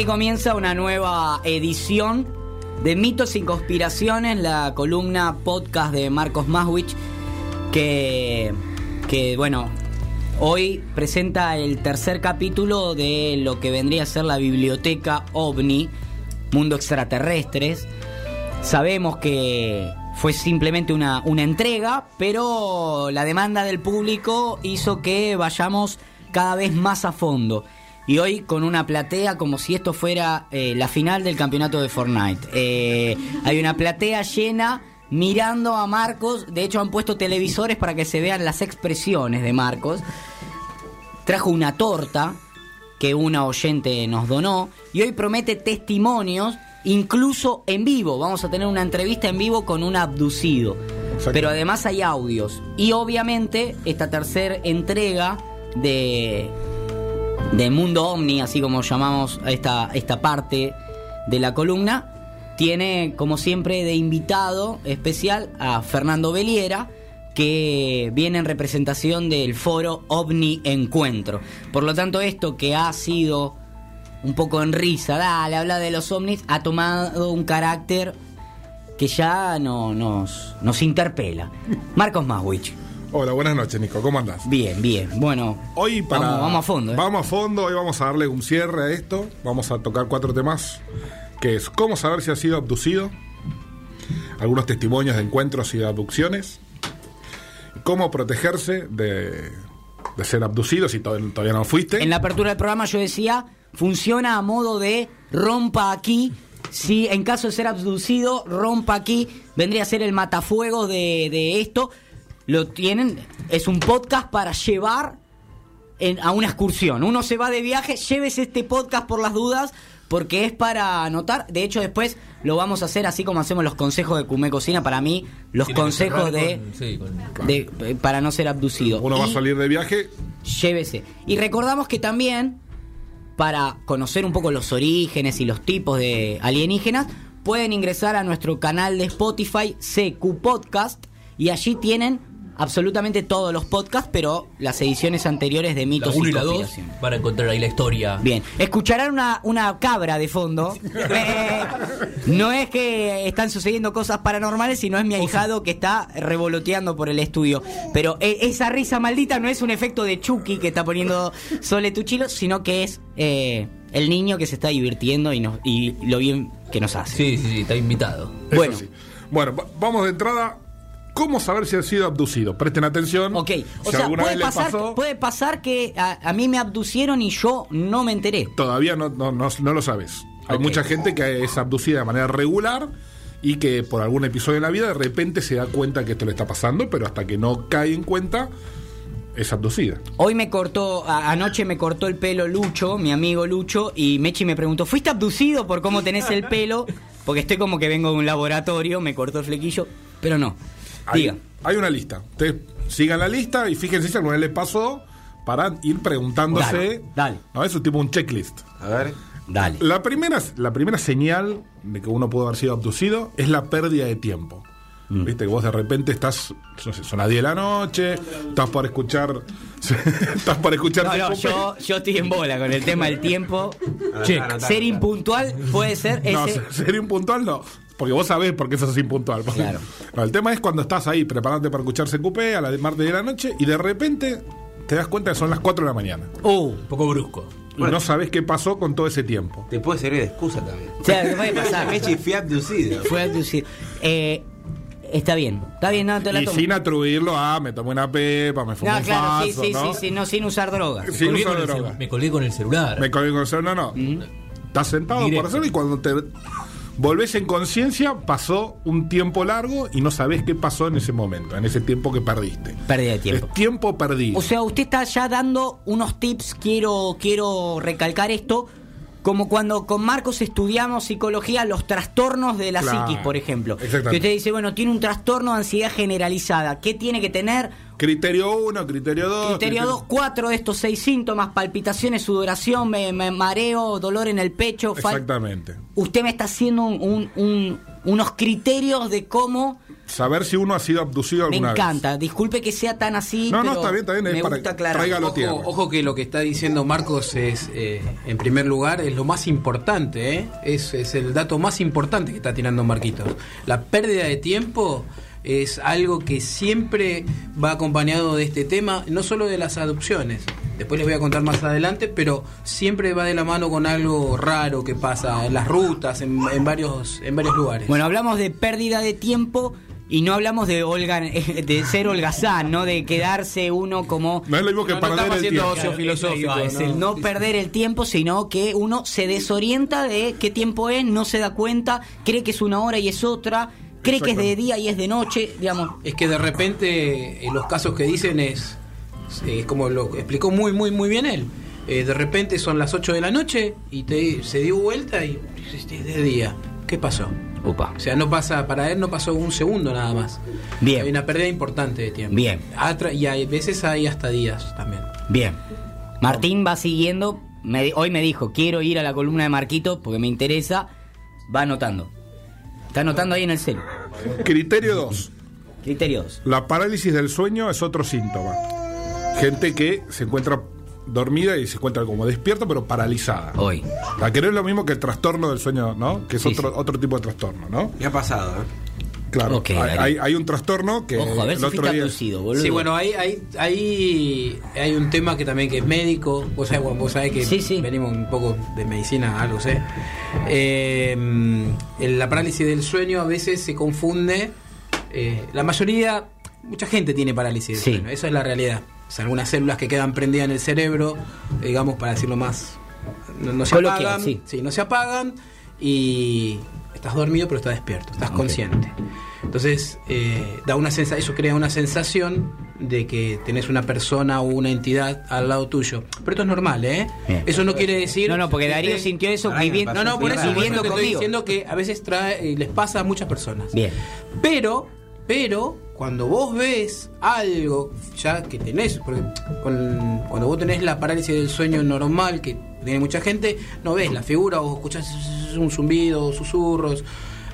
Aquí comienza una nueva edición de Mitos y Conspiraciones, la columna podcast de Marcos Maswich, que, que bueno, hoy presenta el tercer capítulo de lo que vendría a ser la biblioteca OVNI, Mundo Extraterrestres. Sabemos que fue simplemente una, una entrega, pero la demanda del público hizo que vayamos cada vez más a fondo. Y hoy con una platea como si esto fuera eh, la final del campeonato de Fortnite. Eh, hay una platea llena mirando a Marcos. De hecho han puesto televisores para que se vean las expresiones de Marcos. Trajo una torta que una oyente nos donó. Y hoy promete testimonios, incluso en vivo. Vamos a tener una entrevista en vivo con un abducido. Pero además hay audios. Y obviamente esta tercera entrega de de Mundo Omni, así como llamamos a esta, esta parte de la columna, tiene como siempre de invitado especial a Fernando Beliera, que viene en representación del foro OVNI Encuentro. Por lo tanto, esto que ha sido un poco en risa, dale, habla de los ovnis, ha tomado un carácter que ya no, nos, nos interpela. Marcos Maswich. Hola, buenas noches, Nico. ¿Cómo andás? Bien, bien. Bueno, hoy para, vamos, a fondo. ¿eh? Vamos a fondo. Hoy vamos a darle un cierre a esto. Vamos a tocar cuatro temas. Que es cómo saber si ha sido abducido. Algunos testimonios de encuentros y de abducciones. Cómo protegerse de, de ser abducido si todavía no fuiste. En la apertura del programa yo decía, funciona a modo de rompa aquí si en caso de ser abducido, rompa aquí, vendría a ser el matafuego de, de esto lo tienen, es un podcast para llevar a una excursión. Uno se va de viaje, lleves este podcast por las dudas, porque es para anotar. De hecho, después lo vamos a hacer así como hacemos los consejos de Cume Cocina. Para mí, los consejos de, de, para no ser abducido. Uno va a salir de viaje. Llévese. Y recordamos que también, para conocer un poco los orígenes y los tipos de alienígenas, pueden ingresar a nuestro canal de Spotify, CQ Podcast, y allí tienen absolutamente todos los podcasts, pero las ediciones anteriores de Mitos y, la 2 van a encontrar ahí la historia. Bien, escucharán una, una cabra de fondo. Eh, no es que están sucediendo cosas paranormales, sino es mi ahijado que está revoloteando por el estudio. Pero eh, esa risa maldita no es un efecto de Chucky que está poniendo Sole Tuchilo, sino que es eh, el niño que se está divirtiendo y, nos, y lo bien que nos hace. Sí, sí, sí, está invitado. bueno. Bueno, vamos de entrada ¿Cómo saber si ha sido abducido? Presten atención. Ok, o sea, puede pasar, puede pasar que a, mí me abducieron y yo no me enteré. Todavía no, no, no, lo sabes. Hay mucha gente que es abducida de manera regular y que por algún episodio de la vida de repente se da cuenta que esto le está pasando, pero hasta que no cae en cuenta es abducida. Hoy me cortó, anoche me cortó el pelo Lucho, mi amigo Lucho, y Mechi me preguntó, ¿fuiste abducido por cómo tenés el pelo? Porque estoy como que vengo de un laboratorio, me cortó el flequillo, pero no. Hay, una lista. Ustedes sigan la lista y fíjense si alguna vez les pasó para ir preguntándose. Dale. ¿no? Eso es tipo un checklist. A ver. Dale. La primera, la primera señal de que uno pudo haber sido abducido es la pérdida de tiempo. Mm. Viste que vos de repente estás, no sé, son las 10 de la noche, estás para escuchar. estás para escuchar. No, no, yo, yo estoy en bola con el tema del tiempo. che, ser impuntual puede ser. No, ser impuntual no. Porque vos sabés por qué sos impuntual. Claro. el tema es cuando estás ahí preparándote para escuchar CQP a las martes de la noche y de repente te das cuenta que son las 4 de la mañana. Uh, un poco brusco. Y no sabés qué pasó con todo ese tiempo. Te puede servir de excusa también. O sea, ¿qué puede pasar? Mechi fue abducido. Fue abducido. Eh, Está bien, está bien, no te la Y sin atribuirlo a me tomé una pepa, me fumé no, claro, sí, sí, sí, sí, no, sin usar drogas. Sin usar drogas. Me colgué con el celular. Me colgué con el celular, no, no. Estás sentado por hacerlo y cuando te volvés en conciencia, pasó un tiempo largo y no sabés qué pasó en ese momento, en ese tiempo que perdiste. Pérdida de tiempo. Es tiempo perdido. O sea, usted está ya dando unos tips, quiero, quiero recalcar esto, como cuando con Marcos estudiamos psicología, los trastornos de la psiquis, por ejemplo. Que usted dice, bueno, tiene un trastorno de ansiedad generalizada. ¿Qué tiene que tener? Criterio 1, criterio 2. Criterio 2, cuatro de estos seis síntomas, palpitaciones, sudoración, me, mareo, dolor en el pecho. Exactamente. Usted me está haciendo un, unos criterios de cómo Saber si uno ha sido abducido me alguna encanta. Disculpe que sea tan así, No, no, está bien, está bien, es me para- gusta aclarar. tráigalo. Ojo, ojo que lo que está diciendo Marcos es, eh, en primer lugar, es lo más importante, ¿eh? es, es el dato más importante que está tirando Marquitos. La pérdida de tiempo es algo que siempre va acompañado de este tema, no solo de las adopciones. Después les voy a contar más adelante, pero siempre va de la mano con algo raro que pasa en las rutas, en, en varios, en varios lugares. Bueno, hablamos de pérdida de tiempo y no hablamos de Olga, de ser holgazán, ¿no? De quedarse uno como No es lo mismo que No, perder estamos el haciendo tiempo. ocio filosófico. es ¿no? el no perder el tiempo, sino que uno se desorienta de qué tiempo es, no se da cuenta, cree que es una hora y es otra, cree que es de día y es de noche, digamos. Es que de repente eh, los casos que dicen es, es como lo explicó muy, muy, muy bien él. Eh, de repente son las 8 de la noche y te, se dio vuelta y dices, es de día. ¿Qué pasó? Upa. O sea, no pasa, para él no pasó un segundo nada más. Bien. Hay una pérdida importante de tiempo. Bien. Atra- y hay veces hay hasta días también. Bien. Martín va siguiendo. me di- hoy me dijo, quiero ir a la columna de Marquito porque me interesa. Va anotando. Está anotando ahí en el celu. Criterio 2. Criterios. La parálisis del sueño es otro síntoma. Gente que se encuentra dormida y se encuentra como despierta pero paralizada. Hoy. La que no es lo mismo que el trastorno del sueño, ¿no? Que es Sí, otro, sí. otro tipo de trastorno, ¿no? Me ha pasado, ¿eh? Claro. Ok, hay, hay- un trastorno que Ojo, a ver el si otro día. boludo. Sí, bueno, hay, hay, hay, hay un tema que también que es médico. Vos sabés, vos sabés que Sí, sí. venimos un poco de medicina, algo sé. Eh, la parálisis del sueño a veces se confunde. eh, la mayoría, mucha gente tiene parálisis del Sí. sueño. Eso es la realidad. O sea, algunas células que quedan prendidas en el cerebro, digamos, para decirlo más. No, no se apagan. sí. no se apagan y estás dormido pero estás despierto, estás consciente. Entonces, eh, da una sensa eso crea una sensación de que tenés una persona o una entidad al lado tuyo. Pero esto es normal, ¿eh? Bien. Eso no quiere decir... No, no, porque que Darío sintió eso Ay, viviendo, No, no, por eso, por eso viviendo te estoy conmigo. diciendo que a veces trae, eh, les pasa a muchas personas. Bien. Pero, pero, cuando vos ves algo, ya que tenés, porque con- cuando vos tenés la parálisis del sueño normal, que tiene mucha gente, no ves la figura, vos escuchás un zumbido, susurros.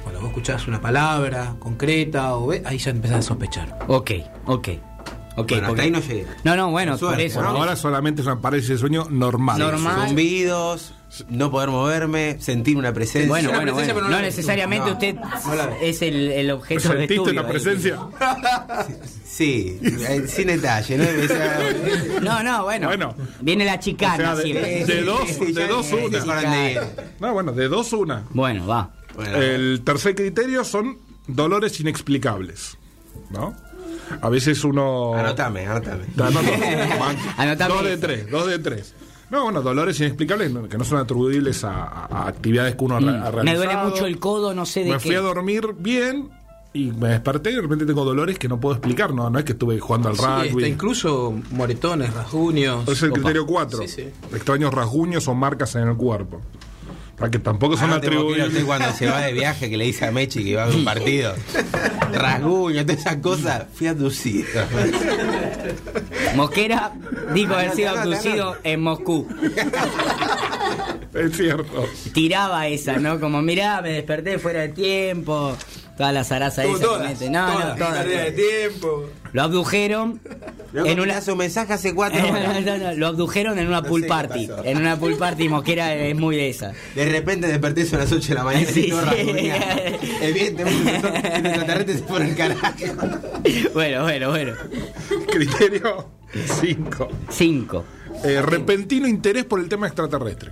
Cuando vos escuchás una palabra concreta, o ves, ahí ya empezás a sospechar. Ok, ok. Ok, Bueno, hasta porque- ahí no llegué. No, no, bueno, por eso. Ahora solamente una parálisis de sueño normal. Normal. Zumbidos, no poder moverme, sentir una presencia. Bueno, bueno, presencia, bueno. pero no necesariamente No, usted es el, el objeto de ¿Sentiste estudio. la ahí. presencia? Sí, eh, sin detalle, ¿no? No, no, bueno. Bueno. Viene la chicana O sea, de- siempre. de dos- sí, de dos una. No, bueno, de dos una. Bueno, va. Bueno, El tercer criterio son dolores inexplicables. ¿No? A veces uno. Anotame, anotame. Anotame Dos de tres, dos de tres. No, bueno, dolores inexplicables que no son atribuibles a, actividades que uno re- ha realizado. Mm. Me duele mucho el codo, no sé de Me qué. fui a dormir bien y me desperté y de repente tengo dolores que no puedo explicar. No, no es que estuve jugando al Sí, rugby. está incluso moretones, rasguños. es el Opa. criterio 4. Sí, sí. Extraños rasguños o marcas en el cuerpo. Sea, que tampoco son Boquino, atribuibles. usted cuando se va de viaje que le dice a Mechi que va a ver un partido. Rasguño, todas esas cosas. Fui abducido. Mosquera dijo haber sido abducido en Moscú. Es cierto. Tiraba esa, ¿no? Como, mirá, me desperté fuera de tiempo. Toda la zaraza esa. que mete. No, no, todas. tiempo. Lo abdujeron Loco, en una... su mensaje hace cuatro horas. No, no, lo abdujeron en una No pool sé party. pasó. En una pool party Mosquera es muy de esa. De repente desperté a las 8 de la mañana Sí, y todo sí. Evidentemente, los extraterrestres se fueron al carajo. Bueno, bueno, bueno. Criterio 5. Cinco. repentino interés por el tema extraterrestre.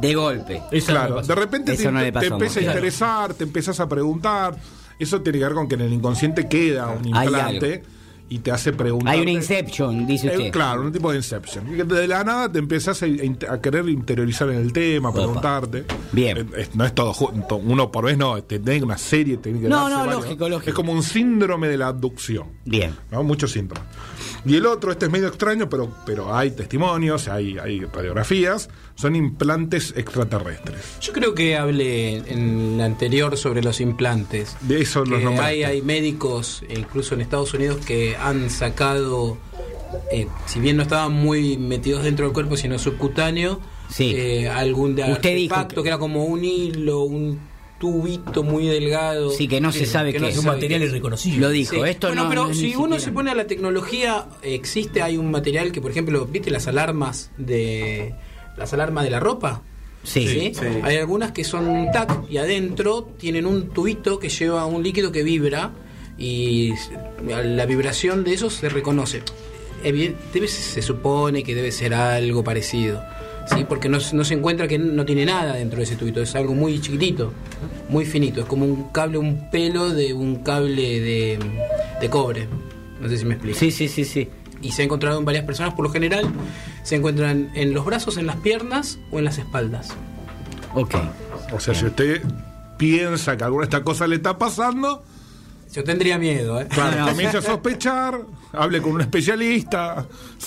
De golpe. Eso Claro, de repente Eso te, no te empieza a interesar, te empezás a preguntar. Eso tiene que ver con que en el inconsciente queda un implante y te hace preguntar. Hay una Inception, dice Eh, usted. claro, un tipo de inception. De la nada te empezás a, a querer interiorizar en el tema, a Opa. preguntarte. Bien. Eh, es- no es todo junto, uno por vez, no. Tenés una serie, tenés que No, no, lógico, lógico. Es como un síndrome de la abducción. Bien. ¿no? Muchos síntomas. Y el otro, este es medio extraño, pero, pero hay testimonios, hay, hay radiografías, son implantes extraterrestres. Yo creo que hablé en la anterior sobre los implantes. De eso los Que nombraste. hay, hay médicos, e incluso en Estados Unidos, que han sacado, eh, si bien no estaban muy metidos dentro del cuerpo, sino subcutáneo, Sí. eh, algún de Usted dijo artefacto que- que... era como un hilo, un tubito muy delgado. Sí, que no se sabe que qué no es. un material irreconocible. Lo dijo, Sí. esto bueno, no pero no es si uno siquiera- se pone a la tecnología, existe, hay un material que, por ejemplo, ¿viste las alarmas de las alarmas de la ropa? Sí. ¿Sí? Hay algunas que son un tac y adentro tienen un tubito que lleva un líquido que vibra y la vibración de eso se reconoce. Debe- se supone que debe ser algo parecido. ¿Sí? Porque no, no se encuentra que no tiene nada dentro de ese tubito, es algo muy chiquitito, muy finito, es como un cable, un pelo de un cable de, de cobre. No sé si me explico Sí, sí, sí, sí. y se ha encontrado en varias personas. Por lo general, se encuentran en los brazos, en las piernas o en las espaldas. Ok. O sea, si usted piensa que alguna de estas cosas le está pasando, Yo tendría miedo, ¿eh? claro, No, no. comience a sospechar, hable con un especialista,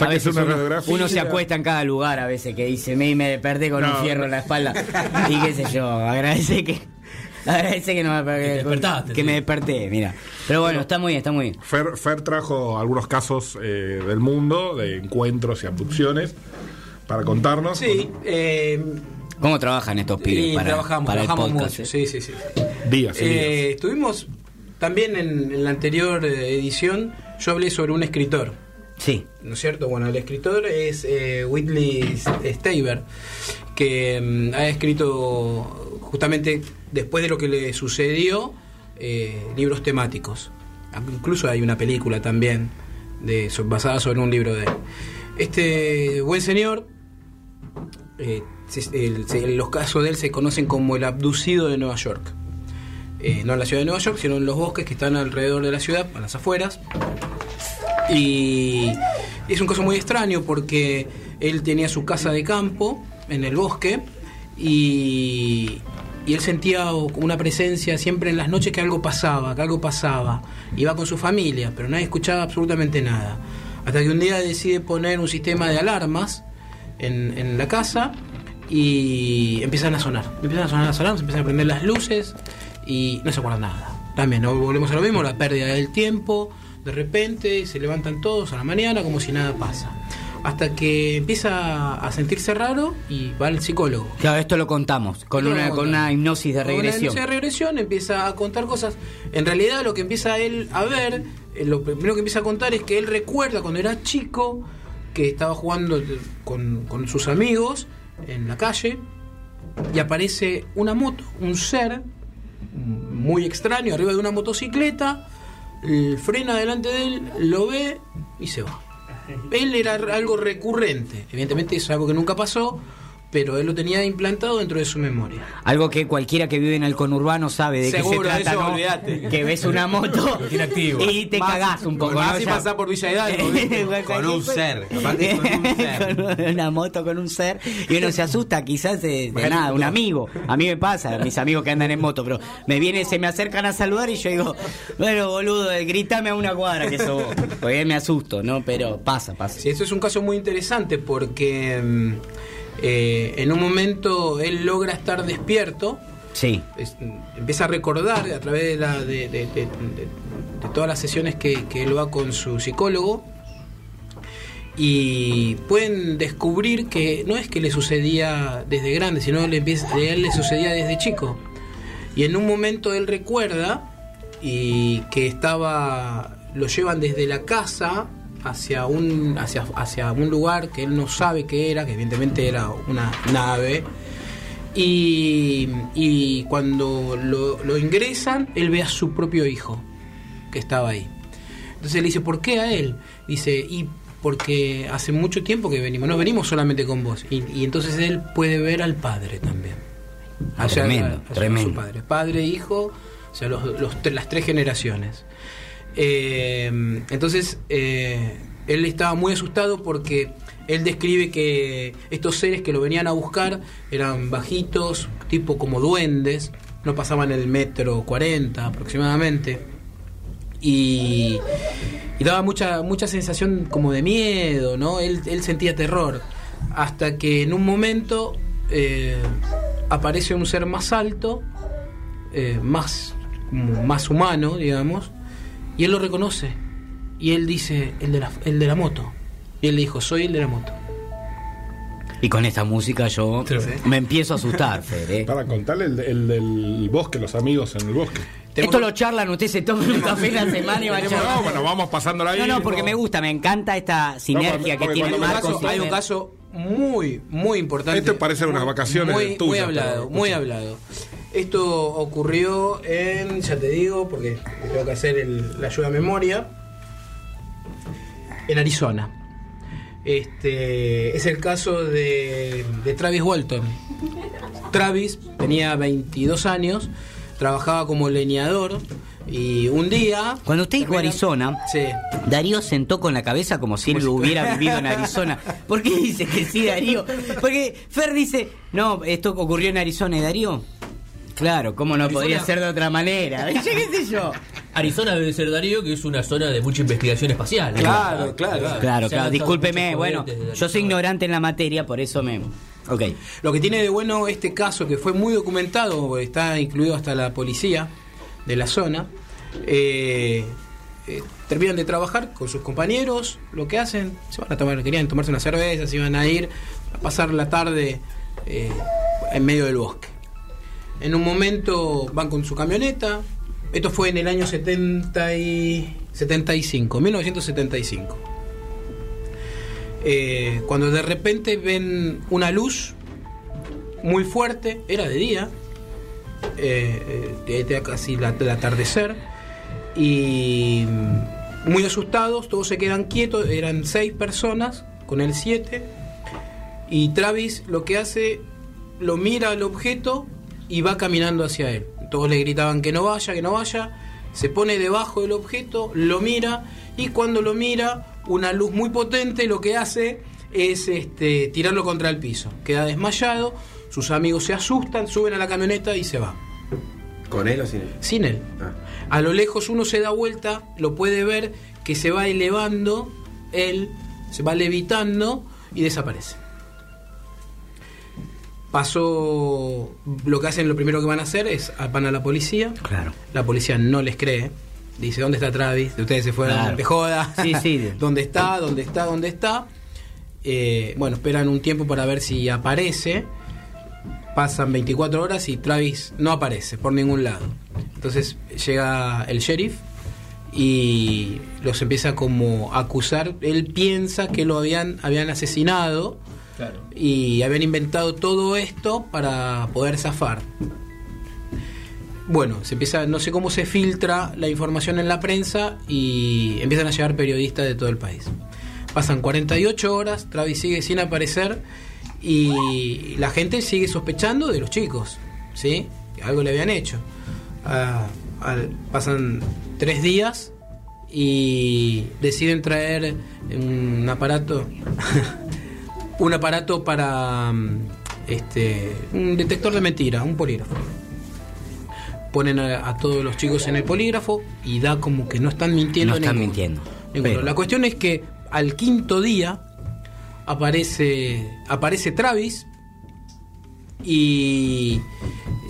veces una uno, radiografía. uno se acuesta en cada lugar a veces que dice, me, me desperté con No. un fierro en la espalda. y qué sé yo, agradece que... Agradece que no me, que sí. me desperté, mira. Pero bueno, está muy bien, está muy bien. Fer, Fer trajo algunos casos eh, del mundo de encuentros y abducciones para contarnos. Sí, eh, ¿Cómo trabajan estos pibes y para, trabajamos, para el trabajamos podcast? mucho. eh? Sí, sí, sí. Días Eh, días. estuvimos también en, en la anterior eh, edición, yo hablé sobre un escritor. Sí. ¿no es cierto? Bueno, el escritor es eh, Whitley Staber, que mm, ha escrito justamente después de lo que le sucedió eh, libros temáticos. Incluso hay una película también de, basada sobre un libro de él. Este buen señor, eh, el- los casos de él se conocen como el abducido de Nueva York. Eh, no en la ciudad de Nueva York, sino en los bosques que están alrededor de la ciudad, a las afueras. Y es un caso muy extraño porque él tenía su casa de campo en el bosque y, y él sentía una presencia siempre en las noches que algo pasaba, que algo pasaba. Iba con su familia, pero nadie escuchaba absolutamente nada. Hasta que un día decide poner un sistema de alarmas en, en la casa y empiezan a sonar. Empiezan a sonar las alarmas, empiezan a prender las luces y no se acuerdan nada. También, ¿no? volvemos a lo mismo, la pérdida del tiempo, de repente se levantan todos a la mañana como si nada pasa. Hasta que empieza a sentirse raro y va al psicólogo. Claro, esto lo contamos, con una, con una hipnosis de Con una regresión. hipnosis de regresión empieza a contar cosas. En realidad lo que empieza él a ver, eh, lo primero que empieza a contar es que él recuerda cuando era chico que estaba jugando con, con sus amigos en la calle y aparece una moto, un ser muy extraño arriba de una motocicleta, eh, frena delante de él, lo ve y se va. Él era algo recurrente, evidentemente es algo que nunca pasó, pero él lo tenía implantado dentro de su memoria. Algo que cualquiera que vive en el conurbano sabe de Seguro, qué se trata, eso, ¿no? olvídate. Que ves una moto y te Más- cagás un poco. más ¿no? si pasás por Villa Hidalgo. Con un ser, aparte con un ser. Con una moto con un ser y uno se asusta quizás de, nada, un amigo. A mí me pasa, mis amigos que andan en moto, pero me viene, se me acercan a saludar y yo digo, bueno, boludo, gritame a una cuadra que eso vos. Porque me asusto, ¿no? Pero pasa, pasa. Sí, esto es un caso muy interesante porque mm, eh, en un momento él logra estar despierto, Sí. es- empieza a recordar a través de, la, de, de- de- de- de todas las sesiones que, que él va con su psicólogo y pueden descubrir que no es que le sucedía desde grande, sino le empieza, a él le sucedía desde chico. Y en un momento él recuerda y que estaba lo llevan desde la casa hacia un hacia, hacia un lugar que él no sabe qué era, que evidentemente era una nave. Y, y cuando lo, lo ingresan, él ve a su propio hijo que estaba ahí. Entonces él dice, ¿por qué a él? Dice, y porque hace mucho tiempo que venimos, no venimos solamente con vos. Y, y entonces él puede ver al padre también. Tremendo, tremendo. su padre. Padre, hijo, o sea, los, los las tres generaciones. Eh, entonces, eh, él estaba muy asustado porque él describe que estos seres que lo venían a buscar eran bajitos, tipo como duendes, no pasaban el metro 40 aproximadamente. Y, daba mucha, mucha sensación como de miedo, ¿no? Él, sentía terror. Hasta que en un momento eh, aparece un ser más alto, más, más humano, digamos, y él lo reconoce. Y él dice, el de la, el de la moto. Y él le dijo, soy el de la moto. Y con esta música yo Sí. me empiezo a asustar, Fede. Para contarle el, el del bosque, los amigos en el bosque. Esto lo charlan, ustedes se toman un café la semana y van No, charlando. bueno, vamos pasándola ahí. No, no, porque me gusta, me encanta esta sinergia porque que tiene Marcos. caso, hay un caso muy, muy importante. Este parece unas vacaciones muy, tuyas, Muy hablado, pero- muy hablado. Esto ocurrió en, ya te digo, porque tengo que hacer el- la ayuda a memoria, en Arizona. Este es el caso de, de Travis Walton. Travis tenía 22 años, trabajaba como leñador y un día... Cuando usted dijo Arizona, Sí. Darío sentó con la cabeza como si él hubiera vivido en Arizona. ¿Por qué dice que sí, Darío? Porque Fer dice, no, esto ocurrió en Arizona. ¿Y Darío? Claro, ¿cómo no Arizona- podría ser de otra manera? ¿Qué sé yo? Arizona debe ser Darío, que es una zona de mucha investigación espacial. Claro, claro. Claro, claro, lanzado discúlpeme. Bueno, yo soy ignorante en la materia, por eso me... Ok. Lo que tiene de bueno este caso, que fue muy documentado, está incluido hasta la policía de la zona, eh, eh, terminan de trabajar con sus compañeros, lo que hacen, se van a tomar, querían tomarse una cerveza, se iban a ir a pasar la tarde eh, en medio del bosque. En un momento van con su camioneta, esto fue en el año 70 y 75, 1975. Eh, cuando de repente ven una luz muy fuerte, era de día, eh, era casi el atardecer, y mm, muy asustados, todos se quedan quietos, eran seis personas, con el siete, y Travis lo que hace, lo mira al objeto y va caminando hacia él. Todos le gritaban que no vaya, que no vaya, se pone debajo del objeto, lo mira, y cuando lo mira, una luz muy potente lo que hace es este, tirarlo contra el piso. Queda desmayado, sus amigos se asustan, suben a la camioneta y se va. ¿Con él o sin él? Sin él. Ah. A lo lejos uno se da vuelta, lo puede ver que se va elevando, él se va levitando y desaparece. Pasó, lo que hacen, lo primero que van a hacer es van a la policía. Claro. La policía no les cree. Dice, ¿dónde está Travis? Ustedes se fueron Claro. de joda. Sí, sí. ¿Dónde está? ¿Dónde está? ¿Dónde está? Eh, bueno, esperan un tiempo para ver si aparece. Pasan 24 horas y Travis no aparece por ningún lado. Entonces llega el sheriff y los empieza como a acusar. Él piensa que lo habían, habían asesinado Y habían inventado todo esto para poder zafar. Bueno, se empieza, no sé cómo se filtra la información en la prensa y empiezan a llegar periodistas de todo el país. Pasan 48 horas, Travis sigue sin aparecer y la gente sigue sospechando de los chicos, ¿sí? Algo le habían hecho. Ah, pasan tres días y deciden traer un aparato un aparato para mm, este un detector de mentira, un polígrafo. Ponen a, a todos los chicos en el polígrafo y da como que no están mintiendo. No están ninguno. mintiendo. Ninguno. Pero- La cuestión es que al quinto día aparece aparece Travis y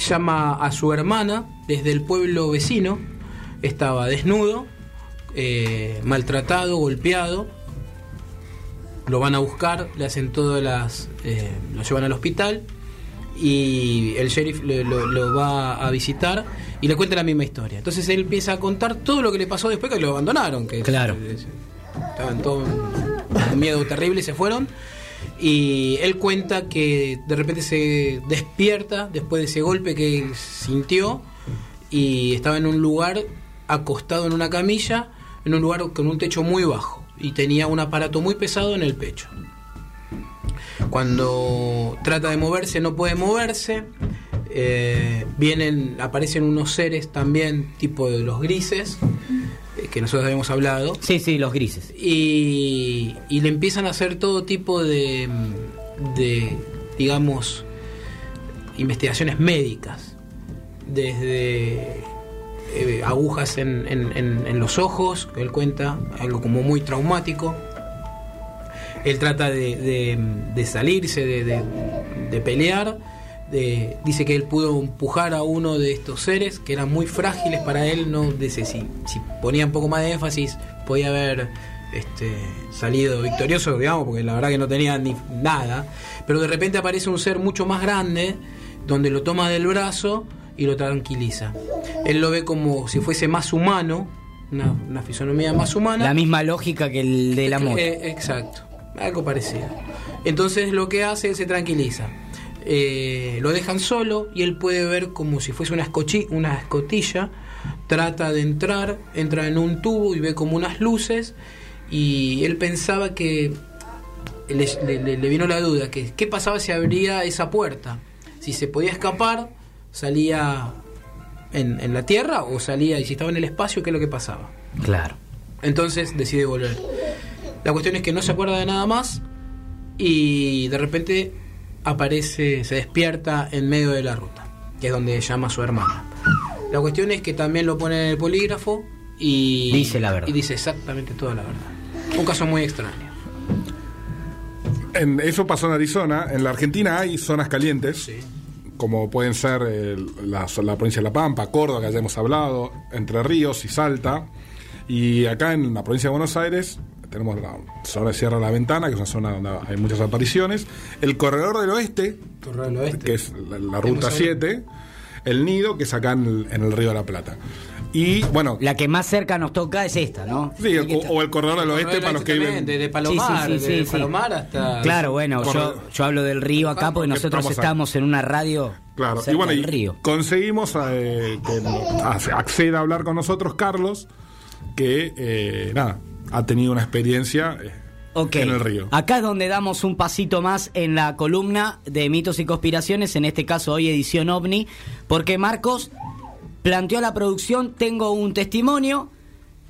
llama a su hermana desde el pueblo vecino. Estaba desnudo, eh, maltratado, golpeado. Lo van a buscar, le hacen todas las. eh, lo llevan al hospital y el sheriff lo, lo- lo va a visitar y le cuenta la misma historia. Entonces él empieza a contar todo lo que le pasó después que lo abandonaron. Que Claro. Estaban todos con miedo terrible y se fueron. Y él cuenta que de repente se despierta después de ese golpe que sintió y estaba en un lugar acostado en una camilla, en un lugar con un techo muy bajo y tenía un aparato muy pesado en el pecho. Cuando trata de moverse no puede moverse. eh, vienen, aparecen unos seres también tipo de los grises eh, que nosotros habíamos hablado Sí, sí, los grises. y, y le empiezan a hacer todo tipo de, de, digamos, investigaciones médicas, desde eh, agujas en, en- en- los ojos, él cuenta, algo como muy traumático. Él trata de, de- salirse, de, de- pelear. dice que él pudo empujar a uno de estos seres que eran muy frágiles para él. No dice si, si ponía un poco más de énfasis, podía haber este, salido victorioso, digamos, porque la verdad que no tenía ni nada, pero de repente aparece un ser mucho más grande, donde lo toma del brazo y lo tranquiliza. Él lo ve como si fuese más humano, una, una fisonomía más humana. La misma lógica que el de la moto. Eh, exacto, algo parecido. Entonces lo que hace, él se tranquiliza. Eh, lo dejan solo y él puede ver como si fuese una, una escotilla. Trata de entrar, entra en un tubo y ve como unas luces. Y él pensaba que le, le- le vino la duda, que qué pasaba si abría esa puerta. Si se podía escapar, salía en, en la tierra o salía, y si estaba en el espacio, qué es lo que pasaba. Claro. Entonces decide volver. La cuestión es que no se acuerda de nada más y de repente aparece, se despierta en medio de la ruta, que es donde llama a su hermana. La cuestión es que también lo pone en el polígrafo y Dice la verdad. Y dice exactamente toda la verdad. Un caso muy extraño. En, eso pasó en Arizona. En la Argentina hay zonas calientes, Sí. Como pueden ser eh, la, la provincia de La Pampa, Córdoba, que ya hemos hablado, Entre Ríos y Salta. Y acá en la provincia de Buenos Aires tenemos la zona de Sierra de la Ventana, que es una zona donde hay muchas apariciones. El corredor del oeste, Torre del Oeste. que es la, la ruta Hemos 7. El nido, que es acá en el, en el Río de la Plata. Y bueno, La que más cerca nos toca es esta, ¿no? sí, el- o, o el corredor del oeste para los que viven. de, de Palomar, Sí, sí, sí, de sí. Palomar hasta Claro, bueno, yo, yo hablo del río acá porque nosotros Estamos en una radio Claro, cerca y bueno, del río. conseguimos eh, que acceda a hablar con nosotros Carlos, que eh, nada, ha tenido una experiencia eh, Ok. en el río. Acá es donde damos un pasito más en la columna de mitos y conspiraciones, en este caso hoy edición OVNI, porque Marcos planteó a la producción, tengo un testimonio,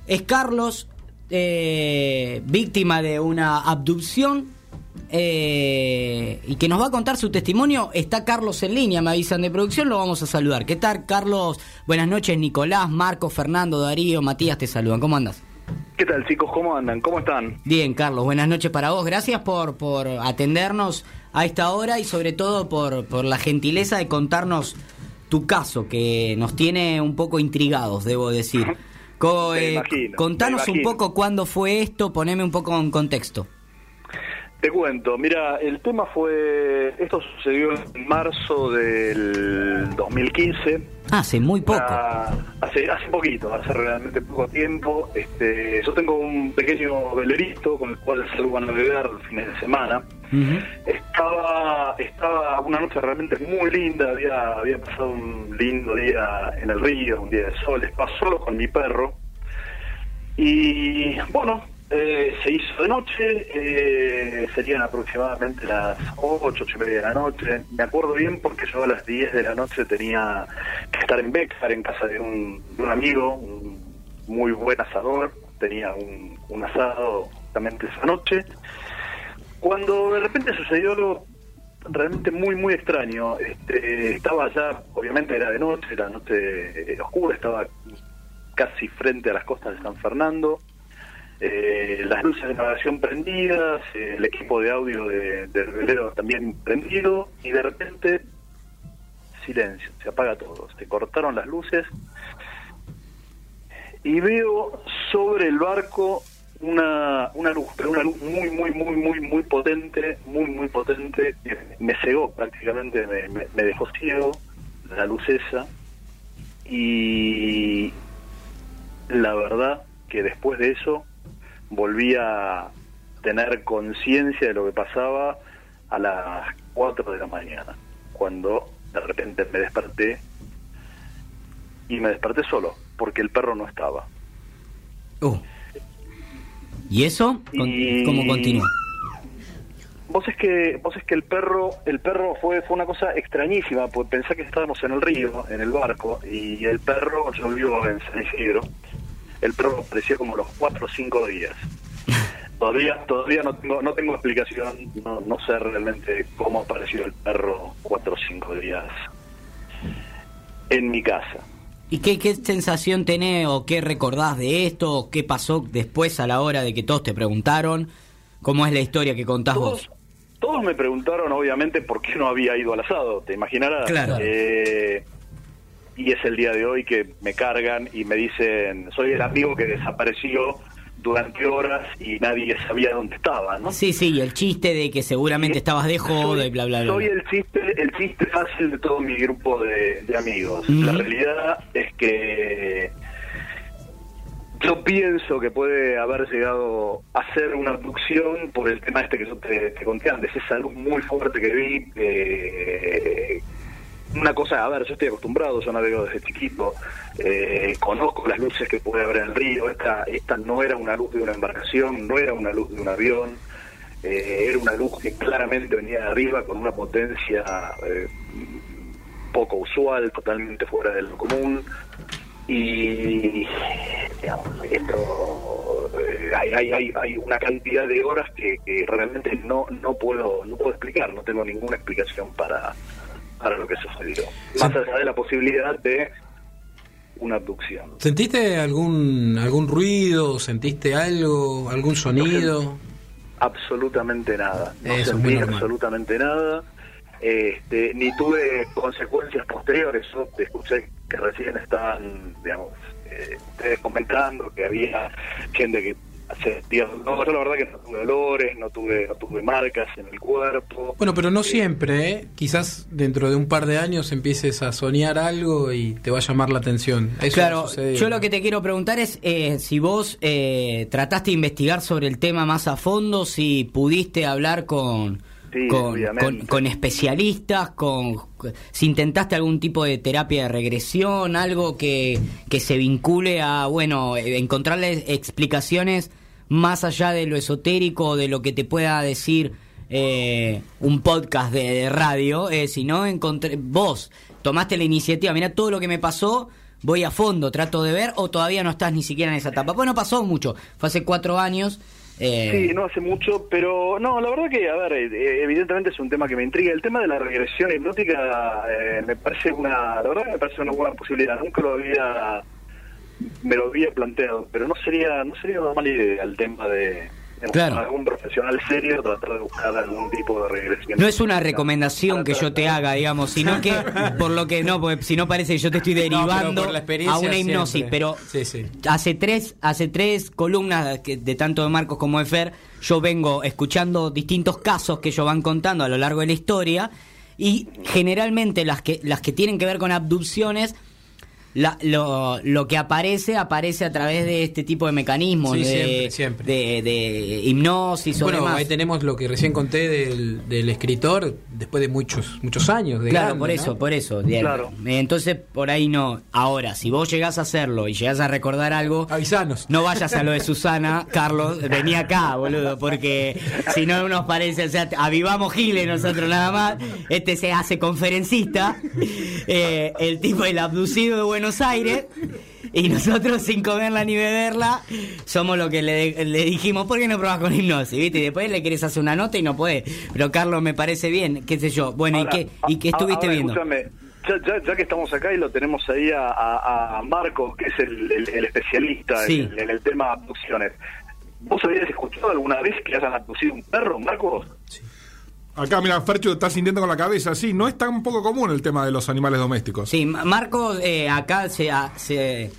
es Carlos, eh, víctima de una abducción, eh, y que nos va a contar su testimonio. Está Carlos en línea, me avisan de producción, lo vamos a saludar. ¿Qué tal, Carlos? Buenas noches, Nicolás, Marcos, Fernando, Darío, Matías, te saludan. ¿Cómo andas? ¿Qué tal chicos? ¿Cómo andan? ¿Cómo están? Bien, Carlos, buenas noches para vos. Gracias por, por atendernos a esta hora y sobre todo por, por la gentileza de contarnos tu caso, que nos tiene un poco intrigados, debo decir. Co- eh, imagino, contanos un poco cuándo fue esto, poneme un poco en contexto. Te cuento, mira, el tema fue, esto sucedió en marzo del 2015. Hace muy poco. Ah, hace, hace poquito, hace realmente poco tiempo. Este, yo tengo un pequeño velerito con el cual salgo a navegar los fines de semana. Estaba, estaba una noche realmente muy linda, había, había pasado un lindo día en el río, un día de sol, estaba solo con mi perro. Y bueno, eh, se hizo de noche, eh, serían aproximadamente las 8, 8 y media de la noche. Me acuerdo bien porque yo a las 10 de la noche tenía que estar en Bexar, en casa de un, de un amigo, un muy buen asador. Tenía un, un asado justamente esa noche. Cuando de repente sucedió algo realmente muy, muy extraño, este, estaba ya, obviamente era de noche, era noche eh, oscura, estaba casi frente a las costas de San Fernando, eh, las luces de navegación prendidas, eh, el equipo de audio de, del velero también prendido, y de repente silencio, se apaga todo, se cortaron las luces, y veo sobre el barco una, una luz, pero una luz muy, muy, muy, muy, muy potente, muy, muy potente, me cegó prácticamente, me, me- me dejó ciego la luz esa, y la verdad que después de eso volví a tener conciencia de lo que pasaba a las 4 de la mañana, cuando de repente me desperté y me desperté solo, porque el perro no estaba. Uh. ¿Y eso? Y- ¿Cómo continúa? Vos es que vos es que el perro el perro fue fue una cosa extrañísima, porque pensé que estábamos en el río, en el barco, y el perro, yo vivo en San Isidro, el perro apareció como los cuatro o cinco días. Todavía todavía no tengo no tengo explicación, no, no sé realmente cómo apareció el perro cuatro o cinco días en mi casa. ¿Y qué, qué sensación tenés o qué recordás de esto? ¿O qué pasó después a la hora de que todos te preguntaron? ¿Cómo es la historia que contás Todos, vos? todos me preguntaron, obviamente, por qué no había ido al asado, te imaginarás. Claro. Eh, y es el día de hoy que me cargan y me dicen, soy el amigo que desapareció durante horas y nadie sabía dónde estaba, ¿no? Sí, sí, y el chiste de que seguramente estabas de joda y bla, bla, bla. Soy el chiste, el chiste fácil de todo mi grupo de, de amigos. La realidad es que yo pienso que puede haber llegado a ser una abducción por el tema este que yo te, te conté antes, esa luz muy fuerte que vi. eh, una cosa, a ver, yo estoy acostumbrado, yo navego desde chiquito, eh, conozco las luces que puede haber en el río, esta, esta no era una luz de una embarcación, no era una luz de un avión, eh, era una luz que claramente venía de arriba con una potencia eh, poco usual, totalmente fuera de lo común. Y digamos, esto, eh, hay, hay, hay, una cantidad de horas que, que realmente no, no puedo no puedo explicar, no tengo ninguna explicación para, para lo que sucedió. Más allá de la posibilidad de una abducción. ¿Sentiste algún algún ruido? ¿Sentiste algo? ¿Algún sonido? absolutamente nada. No Eso sentí absolutamente nada. Este, ni tuve consecuencias posteriores. Yo te escuché que recién estaban, digamos, eh, ustedes comentando que había gente que. No, yo la verdad que no tuve dolores, no tuve, no tuve marcas en el cuerpo. Bueno, pero no siempre, ¿eh? Quizás dentro de un par de años empieces a soñar algo y te va a llamar la atención. Eso Claro, sucede. yo lo que te quiero preguntar es eh, si vos eh, trataste de investigar sobre el tema más a fondo, si pudiste hablar con, Sí, con, con- con especialistas, con si intentaste algún tipo de terapia de regresión, algo que, que se vincule a, bueno, eh, encontrarle explicaciones más allá de lo esotérico o de lo que te pueda decir eh, un podcast de, radio, eh, si no encontré, vos tomaste la iniciativa, mira todo lo que me pasó, voy a fondo, trato de ver, o todavía no estás ni siquiera en esa etapa. Bueno, pasó mucho, fue hace cuatro años. eh, Sí, no hace mucho, pero no, la verdad que, a ver, eh, evidentemente es un tema que me intriga. El tema de la regresión hipnótica eh, me parece una, la verdad me parece una buena posibilidad. Nunca lo había, me lo había planteado, pero no sería, no sería una mala idea el tema de, Claro. algún profesional serio tratar de buscar algún tipo de regresión. No es una recomendación que yo te haga, digamos, sino que por lo que no, porque si no parece que yo te estoy derivando por la experiencia a una hipnosis, siempre. pero Sí, sí. hace tres hace tres columnas que- de tanto de Marcos como de Fer, yo vengo escuchando distintos casos que ellos van contando a lo largo de la historia y generalmente las que las que tienen que ver con abducciones la- lo, lo que aparece aparece a través de este tipo de mecanismos Sí, de, siempre, siempre. de, de hipnosis o Bueno, demás. ahí tenemos lo que recién conté del, del escritor después de muchos muchos años. De Claro, grande, por ¿no? eso, por eso. Claro. Entonces, por ahí no. Ahora, si vos llegás a hacerlo y llegás a recordar algo, Avisanos. no vayas a lo de Susana, Carlos, vení acá, boludo, porque si no nos parece, o sea, avivamos Giles nosotros nada más, este se hace conferencista, eh, el tipo el abducido de Buenos Aires, y nosotros sin comerla ni beberla, somos lo que le, le dijimos, ¿por qué no probás con hipnosis? ¿Viste? Y después le querés hacer una nota y no podés. Pero Carlos me parece bien, qué sé yo. Bueno, Ahora, ¿y qué, y qué a- estuviste ahora, viendo? escúchame, ya, ya- ya que estamos acá y lo tenemos ahí a, a, a Marcos, que es el, el- el especialista Sí. en, en el tema de abducciones. ¿Vos habías escuchado alguna vez que hayan abducido un perro, Marcos? Acá, mira, Fercho está sintiendo con la cabeza. Sí, no es tan poco común el tema de los animales domésticos. Sí, Ma- Marcos eh, acá se, a- se